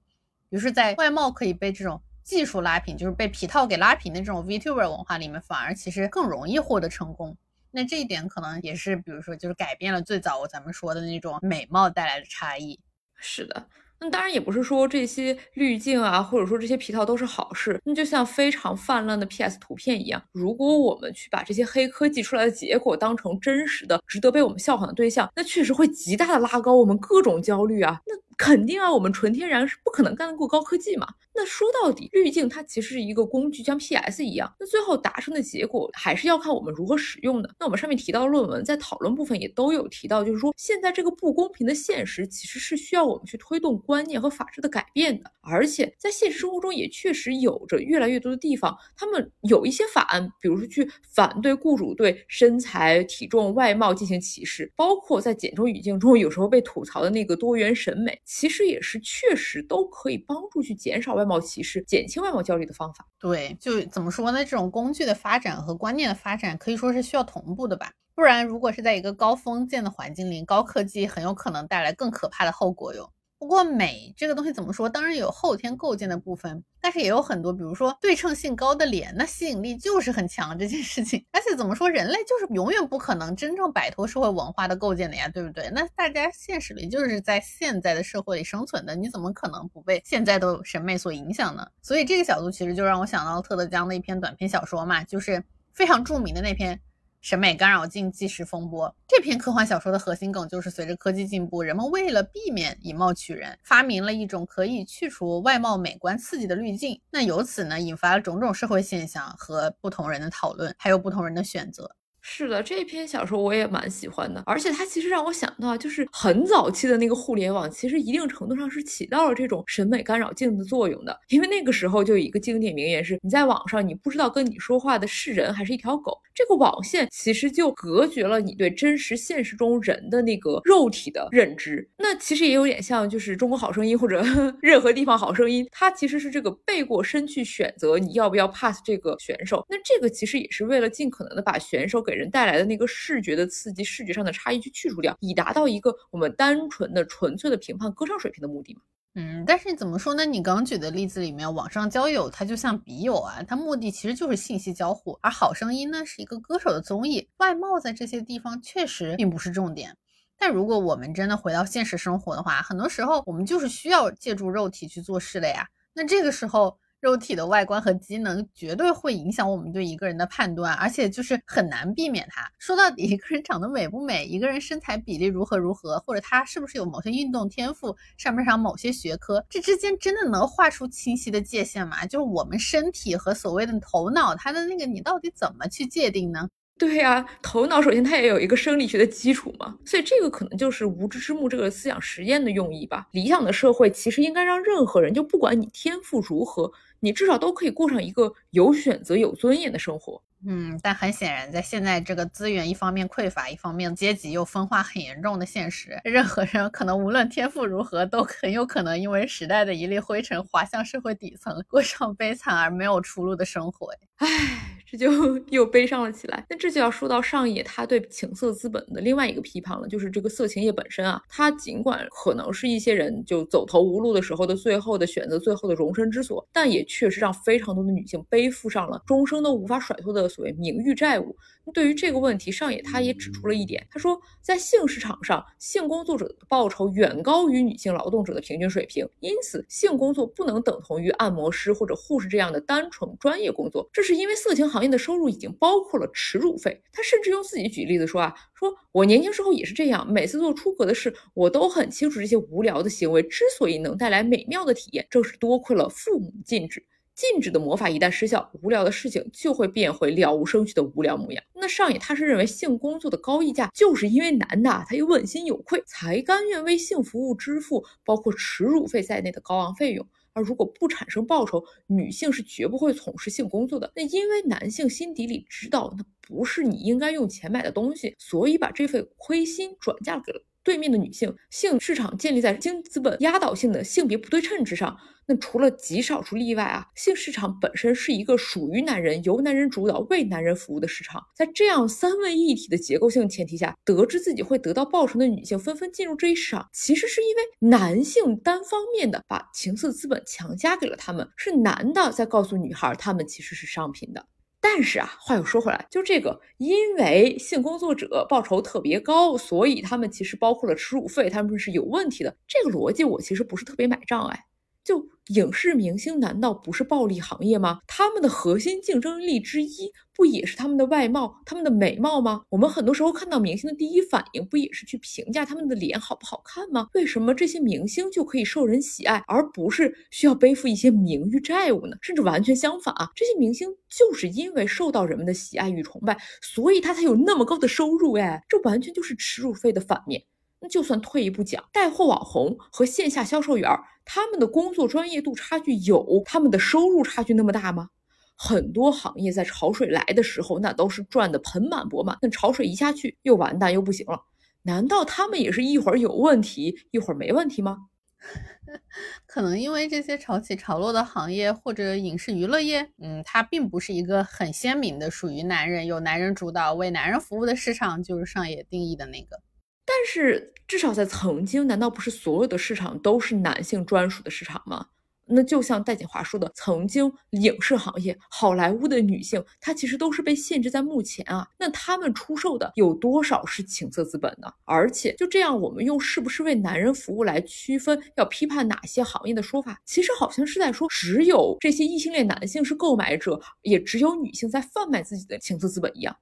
于是，在外貌可以被这种技术拉平，就是被皮套给拉平的这种 VTuber 文化里面，反而其实更容易获得成功。那这一点可能也是，比如说就是改变了最早咱们说的那种美貌带来的差异。是的。那当然也不是说这些滤镜啊，或者说这些皮套都是好事。那就像非常泛滥的 PS 图片一样，如果我们去把这些黑科技出来的结果当成真实的、值得被我们效仿的对象，那确实会极大的拉高我们各种焦虑啊。那。肯定啊，我们纯天然是不可能干得过高科技嘛。那说到底，滤镜它其实是一个工具，像 PS 一样。那最后达成的结果还是要看我们如何使用的。那我们上面提到的论文在讨论部分也都有提到，就是说现在这个不公平的现实其实是需要我们去推动观念和法治的改变的。而且在现实生活中也确实有着越来越多的地方，他们有一些法案，比如说去反对雇主对身材、体重、外貌进行歧视，包括在简中语境中有时候被吐槽的那个多元审美。其实也是确实都可以帮助去减少外貌歧视、减轻外貌焦虑的方法。对，就怎么说呢？这种工具的发展和观念的发展可以说是需要同步的吧。不然，如果是在一个高封建的环境里，高科技很有可能带来更可怕的后果哟。不过美这个东西怎么说？当然有后天构建的部分，但是也有很多，比如说对称性高的脸，那吸引力就是很强这件事情。而且怎么说，人类就是永远不可能真正摆脱社会文化的构建的呀，对不对？那大家现实里就是在现在的社会里生存的，你怎么可能不被现在的审美所影响呢？所以这个角度其实就让我想到了特德·江的一篇短篇小说嘛，就是非常著名的那篇。审美干扰镜纪实风波这篇科幻小说的核心梗就是，随着科技进步，人们为了避免以貌取人，发明了一种可以去除外貌美观刺激的滤镜。那由此呢，引发了种种社会现象和不同人的讨论，还有不同人的选择。是的，这篇小说我也蛮喜欢的，而且它其实让我想到，就是很早期的那个互联网，其实一定程度上是起到了这种审美干扰镜的作用的。因为那个时候就有一个经典名言是：你在网上，你不知道跟你说话的是人还是一条狗。这个网线其实就隔绝了你对真实现实中人的那个肉体的认知。那其实也有点像，就是《中国好声音》或者 任何地方好声音，它其实是这个背过身去选择你要不要 pass 这个选手。那这个其实也是为了尽可能的把选手给人带来的那个视觉的刺激、视觉上的差异去去除掉，以达到一个我们单纯的、纯粹的评判歌唱水平的目的嘛。嗯，但是怎么说呢？你刚举的例子里面，网上交友它就像笔友啊，它目的其实就是信息交互，而好声音呢是一个歌手的综艺，外貌在这些地方确实并不是重点。但如果我们真的回到现实生活的话，很多时候我们就是需要借助肉体去做事的呀。那这个时候。肉体的外观和机能绝对会影响我们对一个人的判断，而且就是很难避免它。说到底，一个人长得美不美，一个人身材比例如何如何，或者他是不是有某些运动天赋，上不上某些学科，这之间真的能画出清晰的界限吗？就是我们身体和所谓的头脑，它的那个你到底怎么去界定呢？对呀，头脑首先它也有一个生理学的基础嘛，所以这个可能就是无知之幕这个思想实验的用意吧。理想的社会其实应该让任何人，就不管你天赋如何。你至少都可以过上一个有选择、有尊严的生活。嗯，但很显然，在现在这个资源一方面匮乏，一方面阶级又分化很严重的现实，任何人可能无论天赋如何，都很有可能因为时代的一粒灰尘滑向社会底层，过上悲惨而没有出路的生活。唉。这就又悲伤了起来。那这就要说到上野他对情色资本的另外一个批判了，就是这个色情业本身啊，它尽管可能是一些人就走投无路的时候的最后的选择，最后的容身之所，但也确实让非常多的女性背负上了终生都无法甩脱的所谓名誉债务。对于这个问题，上野他也指出了一点，他说，在性市场上，性工作者的报酬远高于女性劳动者的平均水平，因此性工作不能等同于按摩师或者护士这样的单纯专业工作。这是因为色情行业的收入已经包括了耻辱费。他甚至用自己举例子说啊，说我年轻时候也是这样，每次做出格的事，我都很清楚这些无聊的行为之所以能带来美妙的体验，正是多亏了父母禁止。禁止的魔法一旦失效，无聊的事情就会变回了无生趣的无聊模样。那上野他是认为性工作的高溢价，就是因为男的他又问心有愧，才甘愿为性服务支付包括耻辱费在内的高昂费用。而如果不产生报酬，女性是绝不会从事性工作的。那因为男性心底里知道，那不是你应该用钱买的东西，所以把这份亏心转嫁给了。对面的女性性市场建立在经资本压倒性的性别不对称之上。那除了极少数例外啊，性市场本身是一个属于男人、由男人主导、为男人服务的市场。在这样三位一体的结构性前提下，得知自己会得到报酬的女性纷纷进入这一市场，其实是因为男性单方面的把情色资本强加给了他们，是男的在告诉女孩，他们其实是商品的。但是啊，话又说回来，就这个，因为性工作者报酬特别高，所以他们其实包括了耻辱费，他们是有问题的。这个逻辑我其实不是特别买账哎。就影视明星难道不是暴利行业吗？他们的核心竞争力之一不也是他们的外貌、他们的美貌吗？我们很多时候看到明星的第一反应不也是去评价他们的脸好不好看吗？为什么这些明星就可以受人喜爱，而不是需要背负一些名誉债务呢？甚至完全相反啊，这些明星就是因为受到人们的喜爱与崇拜，所以他才有那么高的收入哎，这完全就是耻辱费的反面。那就算退一步讲，带货网红和线下销售员，他们的工作专业度差距有他们的收入差距那么大吗？很多行业在潮水来的时候，那都是赚的盆满钵满，那潮水一下去又完蛋又不行了。难道他们也是一会儿有问题，一会儿没问题吗？可能因为这些潮起潮落的行业或者影视娱乐业，嗯，它并不是一个很鲜明的属于男人、有男人主导、为男人服务的市场，就是上野定义的那个。但是，至少在曾经，难道不是所有的市场都是男性专属的市场吗？那就像戴锦华说的，曾经影视行业、好莱坞的女性，她其实都是被限制在目前啊。那他们出售的有多少是情色资本呢？而且就这样，我们用是不是为男人服务来区分要批判哪些行业的说法，其实好像是在说，只有这些异性恋男性是购买者，也只有女性在贩卖自己的情色资本一样。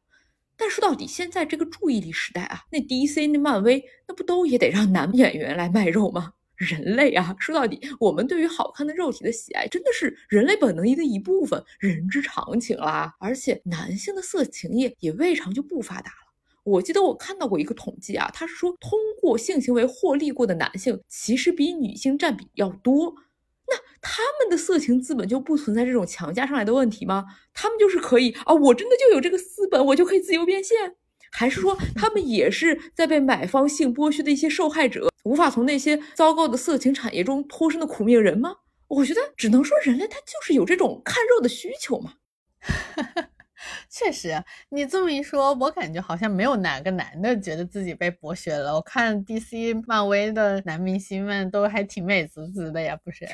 但说到底，现在这个注意力时代啊，那 DC 那漫威那不都也得让男演员来卖肉吗？人类啊，说到底，我们对于好看的肉体的喜爱，真的是人类本能的一部分，人之常情啦。而且男性的色情业也未尝就不发达了。我记得我看到过一个统计啊，他是说通过性行为获利过的男性，其实比女性占比要多。那他们的色情资本就不存在这种强加上来的问题吗？他们就是可以啊，我真的就有这个资本，我就可以自由变现？还是说他们也是在被买方性剥削的一些受害者，无法从那些糟糕的色情产业中脱身的苦命人吗？我觉得只能说人类他就是有这种看肉的需求嘛。确实，你这么一说，我感觉好像没有哪个男的觉得自己被剥削了。我看 DC、漫威的男明星们都还挺美滋滋的呀，不是？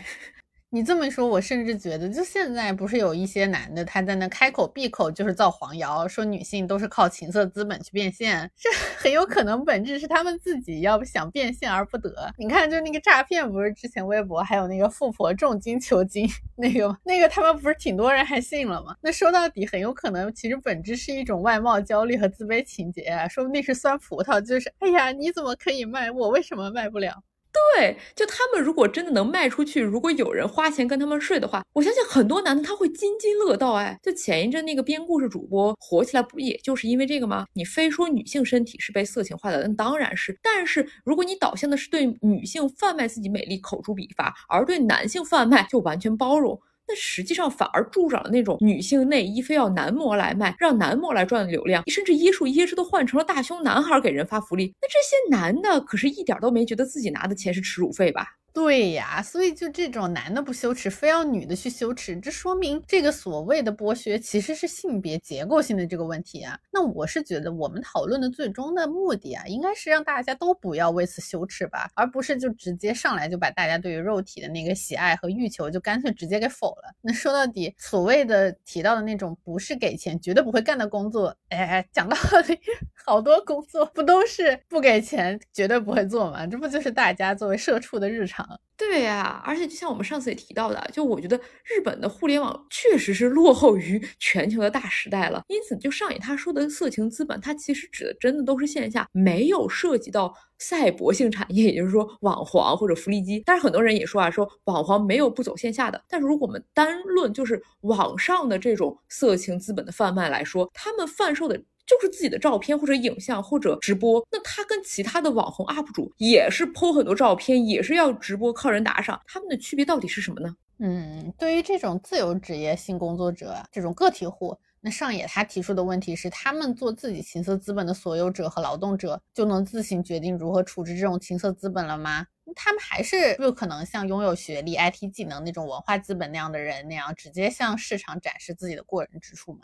你这么说，我甚至觉得，就现在不是有一些男的，他在那开口闭口就是造黄谣，说女性都是靠情色资本去变现，这 很有可能本质是他们自己要想变现而不得。你看，就那个诈骗，不是之前微博还有那个富婆重金求金那个，那个他们不是挺多人还信了吗？那说到底，很有可能其实本质是一种外貌焦虑和自卑情节，说不定是酸葡萄，就是哎呀，你怎么可以卖，我为什么卖不了？对，就他们如果真的能卖出去，如果有人花钱跟他们睡的话，我相信很多男的他会津津乐道。哎，就前一阵那个编故事主播火起来，不也就是因为这个吗？你非说女性身体是被色情化的，那当然是。但是如果你导向的是对女性贩卖自己美丽口诛笔伐，而对男性贩卖就完全包容。那实际上反而助长了那种女性内衣非要男模来卖，让男模来赚流量，甚至椰树椰汁都换成了大胸男孩给人发福利。那这些男的可是一点都没觉得自己拿的钱是耻辱费吧？对呀，所以就这种男的不羞耻，非要女的去羞耻，这说明这个所谓的剥削其实是性别结构性的这个问题啊。那我是觉得我们讨论的最终的目的啊，应该是让大家都不要为此羞耻吧，而不是就直接上来就把大家对于肉体的那个喜爱和欲求就干脆直接给否了。那说到底，所谓的提到的那种不是给钱绝对不会干的工作，哎，讲道理，好多工作不都是不给钱绝对不会做吗？这不就是大家作为社畜的日常？对呀，而且就像我们上次也提到的，就我觉得日本的互联网确实是落后于全球的大时代了。因此，就上野他说的色情资本，它其实指的真的都是线下没有涉及到赛博性产业，也就是说网黄或者福利机。但是很多人也说啊，说网黄没有不走线下的。但是如果我们单论就是网上的这种色情资本的贩卖来说，他们贩售的。就是自己的照片或者影像或者直播，那他跟其他的网红 UP 主也是 po 很多照片，也是要直播靠人打赏，他们的区别到底是什么呢？嗯，对于这种自由职业性工作者，这种个体户，那上野他提出的问题是，他们做自己情色资本的所有者和劳动者，就能自行决定如何处置这种情色资本了吗？他们还是有可能像拥有学历、IT 技能那种文化资本那样的人那样，直接向市场展示自己的过人之处吗？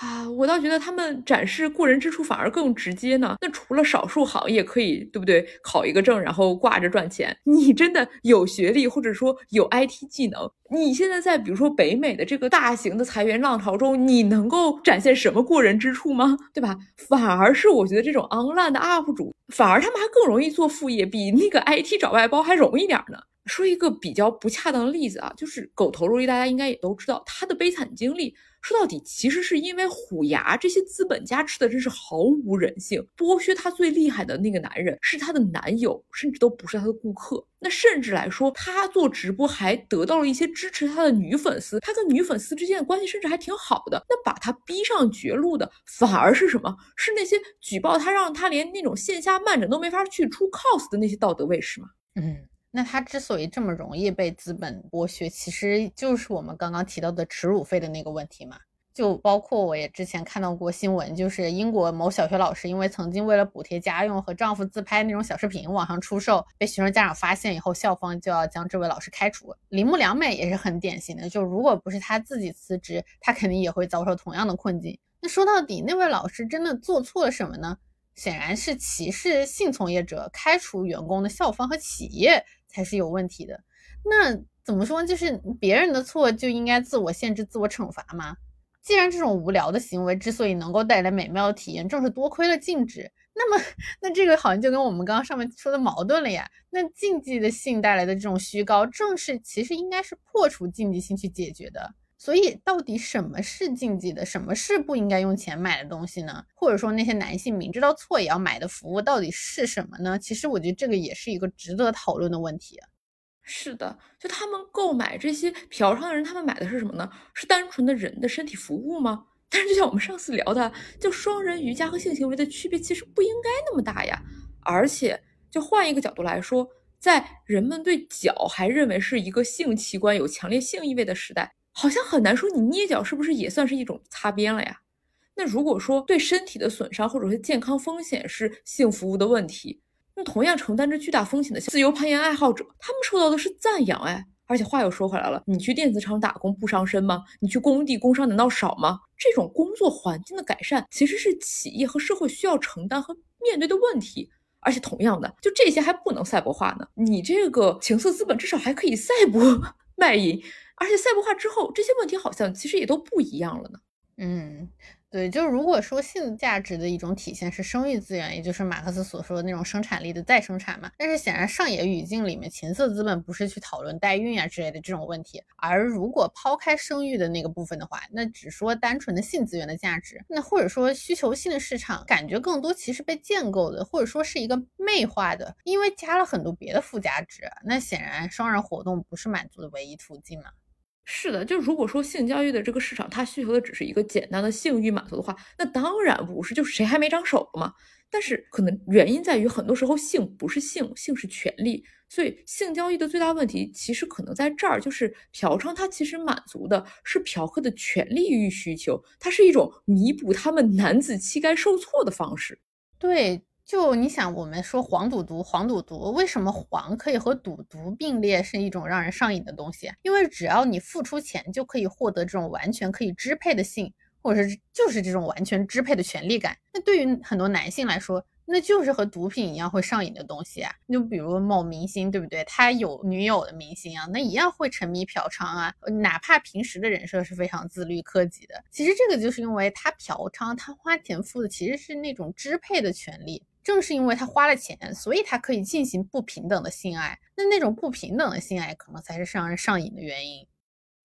啊，我倒觉得他们展示过人之处反而更直接呢。那除了少数行业可以，对不对？考一个证，然后挂着赚钱，你真的有学历或者说有 IT 技能，你现在在比如说北美的这个大型的裁员浪潮中，你能够展现什么过人之处吗？对吧？反而是我觉得这种 online 的 UP 主，反而他们还更容易做副业，比那个 IT 找外包还容易点呢。说一个比较不恰当的例子啊，就是狗头肉利，大家应该也都知道他的悲惨经历。说到底，其实是因为虎牙这些资本家吃的真是毫无人性，剥削他最厉害的那个男人是他的男友，甚至都不是他的顾客。那甚至来说，他做直播还得到了一些支持他的女粉丝，他跟女粉丝之间的关系甚至还挺好的。那把他逼上绝路的，反而是什么？是那些举报他，让他连那种线下漫展都没法去出 cos 的那些道德卫士吗？嗯。那他之所以这么容易被资本剥削，其实就是我们刚刚提到的耻辱费的那个问题嘛。就包括我也之前看到过新闻，就是英国某小学老师因为曾经为了补贴家用和丈夫自拍那种小视频网上出售，被学生家长发现以后，校方就要将这位老师开除。铃木良美也是很典型的，就如果不是他自己辞职，他肯定也会遭受同样的困境。那说到底，那位老师真的做错了什么呢？显然是歧视性从业者，开除员工的校方和企业。才是有问题的。那怎么说？就是别人的错就应该自我限制、自我惩罚吗？既然这种无聊的行为之所以能够带来美妙的体验，正是多亏了禁止。那么，那这个好像就跟我们刚刚上面说的矛盾了呀。那禁忌的性带来的这种虚高，正是其实应该是破除禁忌性去解决的。所以，到底什么是禁忌的？什么是不应该用钱买的东西呢？或者说，那些男性明知道错也要买的服务到底是什么呢？其实，我觉得这个也是一个值得讨论的问题。是的，就他们购买这些嫖娼的人，他们买的是什么呢？是单纯的人的身体服务吗？但是，就像我们上次聊的，就双人瑜伽和性行为的区别其实不应该那么大呀。而且，就换一个角度来说，在人们对脚还认为是一个性器官、有强烈性意味的时代。好像很难说，你捏脚是不是也算是一种擦边了呀？那如果说对身体的损伤或者是健康风险是性服务的问题，那同样承担着巨大风险的自由攀岩爱好者，他们受到的是赞扬哎。而且话又说回来了，你去电子厂打工不伤身吗？你去工地工伤难道少吗？这种工作环境的改善其实是企业和社会需要承担和面对的问题。而且同样的，就这些还不能赛博化呢？你这个情色资本至少还可以赛博 卖淫。而且赛博化之后，这些问题好像其实也都不一样了呢。嗯。对，就是如果说性价值的一种体现是生育资源，也就是马克思所说的那种生产力的再生产嘛。但是显然上野语境里面，情色资本不是去讨论代孕啊之类的这种问题，而如果抛开生育的那个部分的话，那只说单纯的性资源的价值，那或者说需求性的市场，感觉更多其实被建构的，或者说是一个媚化的，因为加了很多别的附加值。那显然双人活动不是满足的唯一途径嘛。是的，就如果说性交易的这个市场，它需求的只是一个简单的性欲满足的话，那当然不是，就是谁还没长手了嘛。但是可能原因在于，很多时候性不是性，性是权利。所以性交易的最大问题，其实可能在这儿，就是嫖娼，它其实满足的是嫖客的权利欲需求，它是一种弥补他们男子气概受挫的方式。对。就你想，我们说黄赌毒，黄赌毒，为什么黄可以和赌毒并列，是一种让人上瘾的东西？因为只要你付出钱，就可以获得这种完全可以支配的性，或者是就是这种完全支配的权利感。那对于很多男性来说，那就是和毒品一样会上瘾的东西啊。就比如某明星，对不对？他有女友的明星啊，那一样会沉迷嫖娼啊。哪怕平时的人设是非常自律克己的，其实这个就是因为他嫖娼，他花钱付的其实是那种支配的权利。正是因为他花了钱，所以他可以进行不平等的性爱。那那种不平等的性爱，可能才是让人上瘾的原因。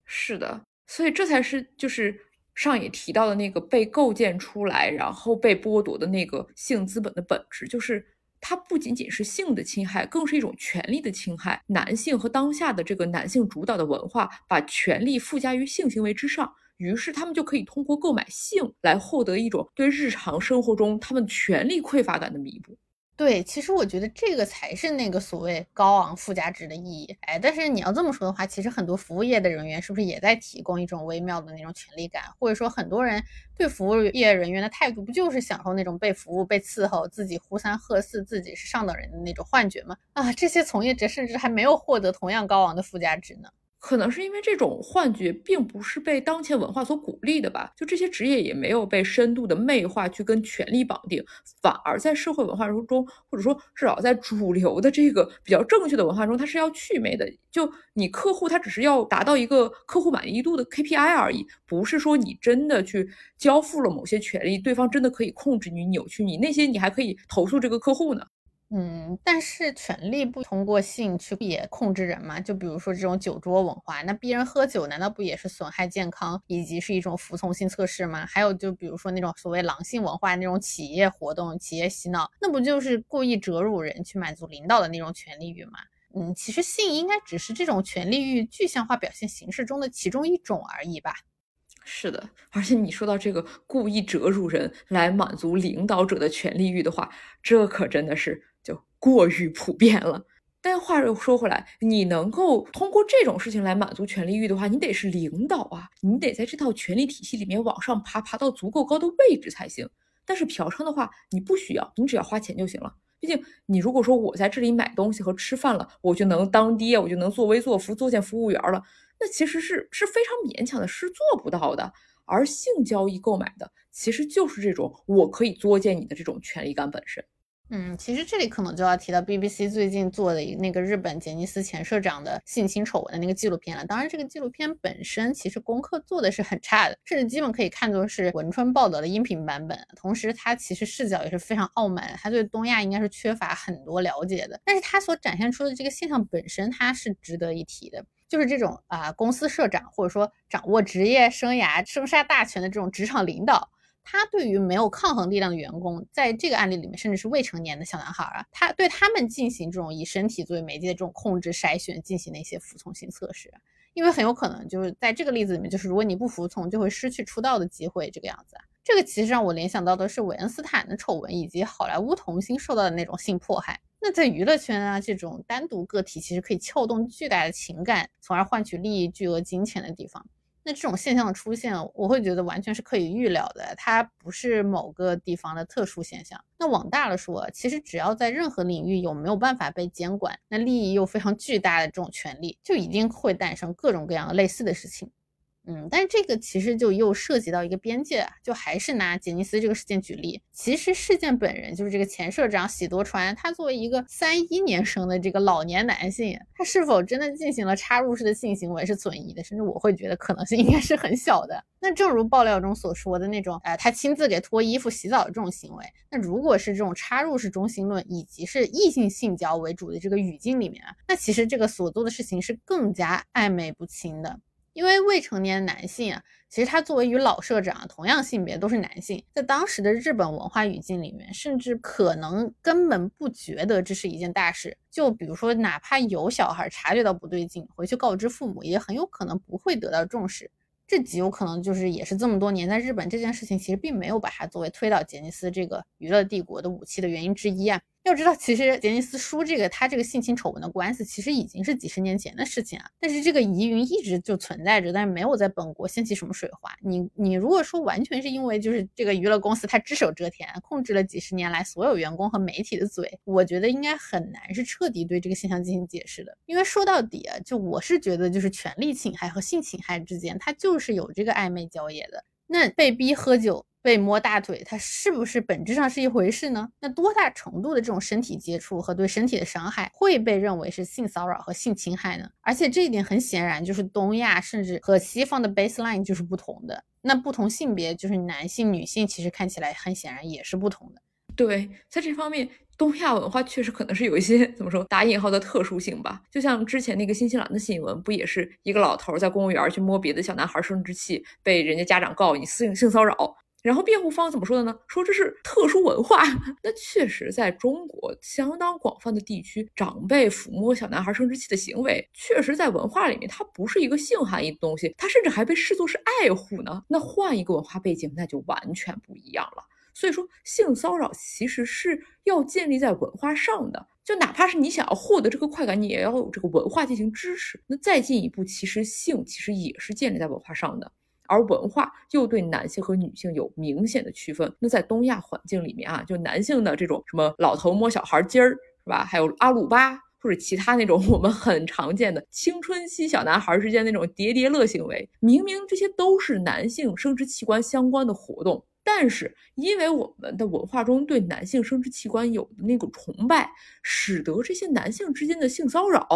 是的，所以这才是就是上野提到的那个被构建出来，然后被剥夺的那个性资本的本质，就是它不仅仅是性的侵害，更是一种权利的侵害。男性和当下的这个男性主导的文化，把权力附加于性行为之上。于是他们就可以通过购买性来获得一种对日常生活中他们权力匮乏感的弥补。对，其实我觉得这个才是那个所谓高昂附加值的意义。哎，但是你要这么说的话，其实很多服务业的人员是不是也在提供一种微妙的那种权利感？或者说很多人对服务业人员的态度，不就是享受那种被服务、被伺候，自己呼三喝四，自己是上等人的那种幻觉吗？啊，这些从业者甚至还没有获得同样高昂的附加值呢。可能是因为这种幻觉并不是被当前文化所鼓励的吧，就这些职业也没有被深度的魅化去跟权力绑定，反而在社会文化中，或者说至少在主流的这个比较正确的文化中，它是要祛魅的。就你客户他只是要达到一个客户满意度的 KPI 而已，不是说你真的去交付了某些权利，对方真的可以控制你、扭曲你，那些你还可以投诉这个客户呢。嗯，但是权力不通过性去也控制人嘛？就比如说这种酒桌文化，那逼人喝酒，难道不也是损害健康以及是一种服从性测试吗？还有就比如说那种所谓狼性文化那种企业活动、企业洗脑，那不就是故意折辱人去满足领导的那种权利欲吗？嗯，其实性应该只是这种权利欲具象化表现形式中的其中一种而已吧。是的，而且你说到这个故意折辱人来满足领导者的权利欲的话，这可真的是。过于普遍了。但话又说回来，你能够通过这种事情来满足权力欲的话，你得是领导啊，你得在这套权力体系里面往上爬，爬到足够高的位置才行。但是嫖娼的话，你不需要，你只要花钱就行了。毕竟你如果说我在这里买东西和吃饭了，我就能当爹，我就能作威作福，作践服务员了，那其实是是非常勉强的，是做不到的。而性交易购买的，其实就是这种我可以作践你的这种权利感本身。嗯，其实这里可能就要提到 BBC 最近做的那个日本杰尼斯前社长的性侵丑闻的那个纪录片了。当然，这个纪录片本身其实功课做的是很差的，甚至基本可以看作是文春报道的音频版本。同时，他其实视角也是非常傲慢，他对东亚应该是缺乏很多了解的。但是他所展现出的这个现象本身，它是值得一提的，就是这种啊，公司社长或者说掌握职业生涯生杀大权的这种职场领导。他对于没有抗衡力量的员工，在这个案例里面，甚至是未成年的小男孩啊，他对他们进行这种以身体作为媒介的这种控制筛选，进行了一些服从性测试，因为很有可能就是在这个例子里面，就是如果你不服从，就会失去出道的机会，这个样子。这个其实让我联想到的是韦恩斯坦的丑闻，以及好莱坞童星受到的那种性迫害。那在娱乐圈啊，这种单独个体其实可以撬动巨大的情感，从而换取利益、巨额金钱的地方。那这种现象的出现，我会觉得完全是可以预料的，它不是某个地方的特殊现象。那往大了说，其实只要在任何领域有没有办法被监管，那利益又非常巨大的这种权利，就一定会诞生各种各样类似的事情。嗯，但是这个其实就又涉及到一个边界，就还是拿杰尼斯这个事件举例。其实事件本人就是这个前社长喜多川，他作为一个三一年生的这个老年男性，他是否真的进行了插入式的性行为是存疑的，甚至我会觉得可能性应该是很小的。那正如爆料中所说的那种，呃，他亲自给脱衣服、洗澡的这种行为，那如果是这种插入式中心论以及是异性性交为主的这个语境里面啊，那其实这个所做的事情是更加暧昧不清的。因为未成年男性啊，其实他作为与老社长同样性别都是男性，在当时的日本文化语境里面，甚至可能根本不觉得这是一件大事。就比如说，哪怕有小孩察觉到不对劲，回去告知父母，也很有可能不会得到重视。这极有可能就是也是这么多年在日本这件事情，其实并没有把它作为推倒杰尼斯这个娱乐帝国的武器的原因之一啊。要知道，其实杰尼斯叔这个他这个性侵丑闻的官司，其实已经是几十年前的事情啊。但是这个疑云一直就存在着，但是没有在本国掀起什么水花。你你如果说完全是因为就是这个娱乐公司它只手遮天，控制了几十年来所有员工和媒体的嘴，我觉得应该很难是彻底对这个现象进行解释的。因为说到底啊，就我是觉得就是权力侵害和性侵害之间，它就是有这个暧昧交易的。那被逼喝酒。被摸大腿，它是不是本质上是一回事呢？那多大程度的这种身体接触和对身体的伤害会被认为是性骚扰和性侵害呢？而且这一点很显然就是东亚甚至和西方的 baseline 就是不同的。那不同性别就是男性、女性，其实看起来很显然也是不同的。对，在这方面，东亚文化确实可能是有一些怎么说打引号的特殊性吧。就像之前那个新西兰的新闻，不也是一个老头在公务员去摸别的小男孩生殖器，被人家家长告你性性骚扰。然后辩护方怎么说的呢？说这是特殊文化。那确实，在中国相当广泛的地区，长辈抚摸小男孩生殖器的行为，确实在文化里面，它不是一个性含义的东西，它甚至还被视作是爱护呢。那换一个文化背景，那就完全不一样了。所以说，性骚扰其实是要建立在文化上的，就哪怕是你想要获得这个快感，你也要有这个文化进行支持。那再进一步，其实性其实也是建立在文化上的。而文化又对男性和女性有明显的区分。那在东亚环境里面啊，就男性的这种什么老头摸小孩尖儿是吧？还有阿鲁巴，或者其他那种 我们很常见的青春期小男孩之间那种叠叠乐行为，明明这些都是男性生殖器官相关的活动。但是，因为我们的文化中对男性生殖器官有的那个崇拜，使得这些男性之间的性骚扰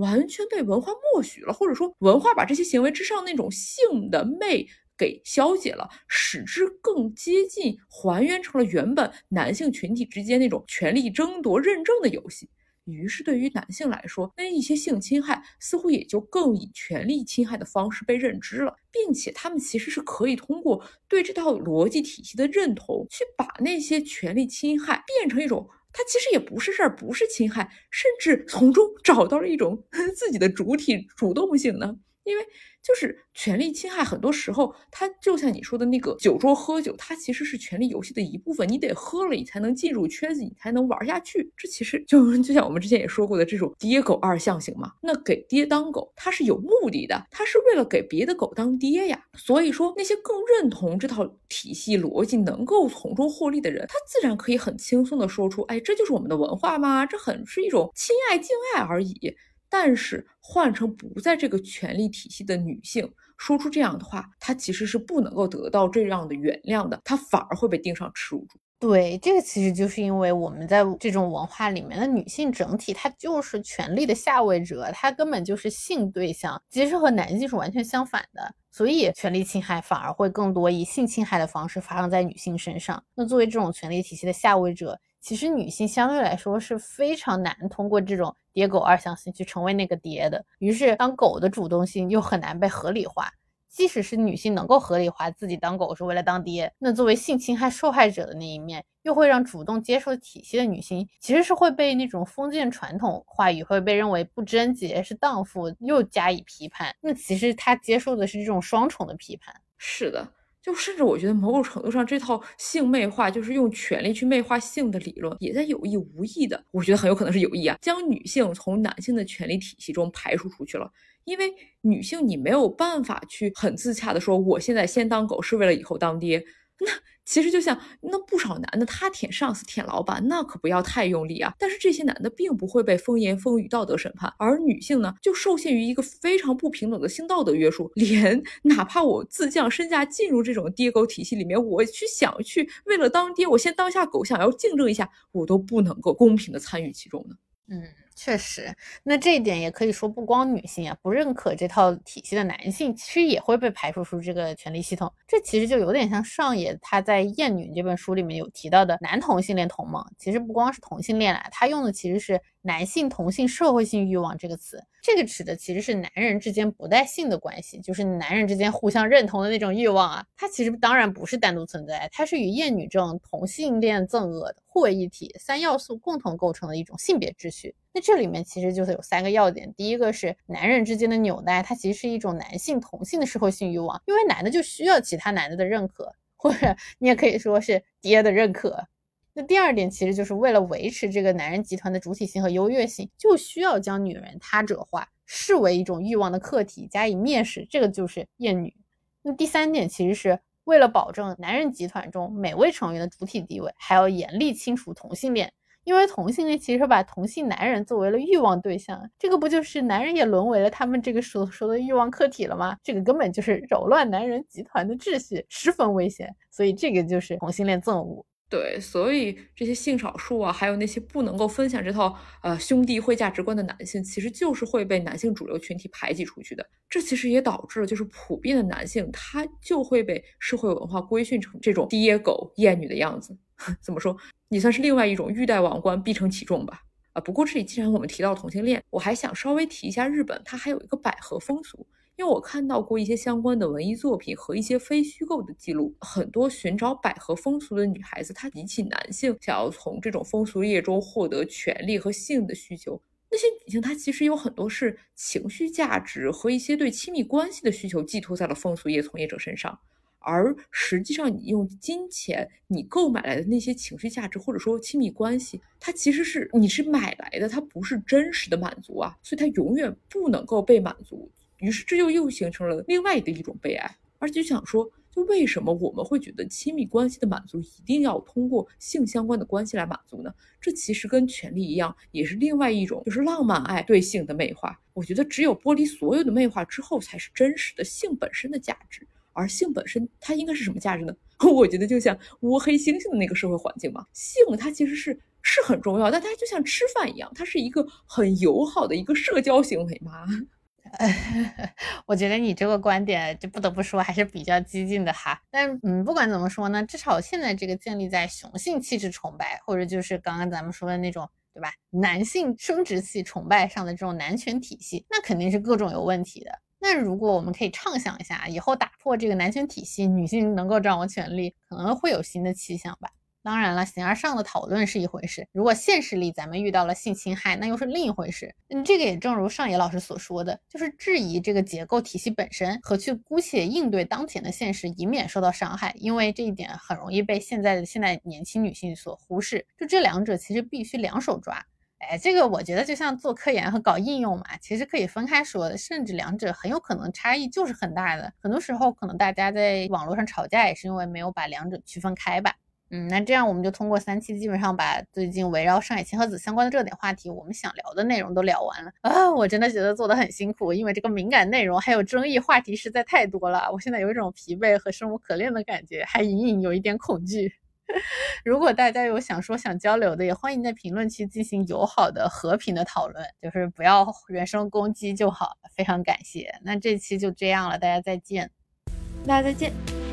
完全被文化默许了，或者说文化把这些行为之上那种性的魅给消解了，使之更接近，还原成了原本男性群体之间那种权力争夺认证的游戏。于是，对于男性来说，那一些性侵害似乎也就更以权力侵害的方式被认知了，并且他们其实是可以通过对这套逻辑体系的认同，去把那些权力侵害变成一种，他其实也不是事儿，不是侵害，甚至从中找到了一种 自己的主体主动性呢？因为。就是权力侵害，很多时候它就像你说的那个酒桌喝酒，它其实是权力游戏的一部分。你得喝了，你才能进入圈子，你才能玩下去。这其实就就像我们之前也说过的这种爹狗二象性嘛。那给爹当狗，它是有目的的，它是为了给别的狗当爹呀。所以说，那些更认同这套体系逻辑，能够从中获利的人，他自然可以很轻松的说出：“哎，这就是我们的文化吗？这很是一种亲爱敬爱而已。”但是换成不在这个权力体系的女性说出这样的话，她其实是不能够得到这样的原谅的，她反而会被盯上耻辱柱。对，这个其实就是因为我们在这种文化里面的女性整体，她就是权力的下位者，她根本就是性对象，其实和男性是完全相反的，所以权力侵害反而会更多以性侵害的方式发生在女性身上。那作为这种权力体系的下位者，其实女性相对来说是非常难通过这种爹狗二象性去成为那个爹的。于是，当狗的主动性又很难被合理化。即使是女性能够合理化自己当狗是为了当爹，那作为性侵害受害者的那一面，又会让主动接受体系的女性其实是会被那种封建传统话语会被认为不贞洁是荡妇，又加以批判。那其实她接受的是这种双重的批判。是的。就甚至我觉得某种程度上，这套性魅化就是用权力去魅化性的理论，也在有意无意的，我觉得很有可能是有意啊，将女性从男性的权力体系中排除出去了。因为女性你没有办法去很自洽的说，我现在先当狗是为了以后当爹。那其实就像那不少男的，他舔上司、舔老板，那可不要太用力啊。但是这些男的并不会被风言风语、道德审判，而女性呢，就受限于一个非常不平等的性道德约束，连哪怕我自降身价进入这种爹狗体系里面，我去想去为了当爹，我先当下狗，想要竞争一下，我都不能够公平的参与其中呢。嗯。确实，那这一点也可以说，不光女性啊，不认可这套体系的男性，其实也会被排除出这个权力系统。这其实就有点像上野他在《厌女》这本书里面有提到的男同性恋同盟。其实不光是同性恋啊，他用的其实是男性同性社会性欲望这个词。这个指的其实是男人之间不带性的关系，就是男人之间互相认同的那种欲望啊。它其实当然不是单独存在，它是与厌女症同性恋憎恶互为一体，三要素共同构成的一种性别秩序。那这里面其实就是有三个要点，第一个是男人之间的纽带，它其实是一种男性同性的社会性欲望，因为男的就需要其他男的的认可，或者你也可以说是爹的认可。那第二点其实就是为了维持这个男人集团的主体性和优越性，就需要将女人他者化，视为一种欲望的客体，加以蔑视，这个就是厌女。那第三点其实是为了保证男人集团中每位成员的主体地位，还要严厉清除同性恋。因为同性恋其实把同性男人作为了欲望对象，这个不就是男人也沦为了他们这个所说的欲望客体了吗？这个根本就是扰乱男人集团的秩序，十分危险。所以这个就是同性恋憎恶。对，所以这些性少数啊，还有那些不能够分享这套呃兄弟会价值观的男性，其实就是会被男性主流群体排挤出去的。这其实也导致了，就是普遍的男性他就会被社会文化规训成这种爹狗厌女的样子。怎么说？你算是另外一种欲戴王冠必承其重吧。啊，不过这里既然我们提到同性恋，我还想稍微提一下日本，它还有一个百合风俗。因为我看到过一些相关的文艺作品和一些非虚构的记录，很多寻找百合风俗的女孩子，她比起男性想要从这种风俗业中获得权利和性的需求，那些女性她其实有很多是情绪价值和一些对亲密关系的需求寄托在了风俗业从业者身上，而实际上你用金钱你购买来的那些情绪价值或者说亲密关系，它其实是你是买来的，它不是真实的满足啊，所以它永远不能够被满足。于是这就又形成了另外的一种悲哀，而且就想说，就为什么我们会觉得亲密关系的满足一定要通过性相关的关系来满足呢？这其实跟权力一样，也是另外一种就是浪漫爱对性的美化。我觉得只有剥离所有的魅化之后，才是真实的性本身的价值。而性本身它应该是什么价值呢？我觉得就像乌黑猩猩的那个社会环境嘛，性它其实是是很重要，但它就像吃饭一样，它是一个很友好的一个社交行为嘛。我觉得你这个观点，就不得不说还是比较激进的哈。但嗯，不管怎么说呢，至少现在这个建立在雄性气质崇拜，或者就是刚刚咱们说的那种，对吧？男性生殖器崇拜上的这种男权体系，那肯定是各种有问题的。那如果我们可以畅想一下，以后打破这个男权体系，女性能够掌握权力，可能会有新的气象吧。当然了，形而上的讨论是一回事，如果现实里咱们遇到了性侵害，那又是另一回事。嗯，这个也正如上野老师所说的，就是质疑这个结构体系本身和去姑且应对当前的现实，以免受到伤害，因为这一点很容易被现在的现代年轻女性所忽视。就这两者其实必须两手抓。哎，这个我觉得就像做科研和搞应用嘛，其实可以分开说的，甚至两者很有可能差异就是很大的。很多时候可能大家在网络上吵架也是因为没有把两者区分开吧。嗯，那这样我们就通过三期，基本上把最近围绕上海千鹤子相关的热点话题，我们想聊的内容都聊完了啊！我真的觉得做的很辛苦，因为这个敏感内容还有争议话题实在太多了，我现在有一种疲惫和生无可恋的感觉，还隐隐有一点恐惧。如果大家有想说想交流的，也欢迎在评论区进行友好的和平的讨论，就是不要人身攻击就好。非常感谢，那这期就这样了，大家再见，大家再见。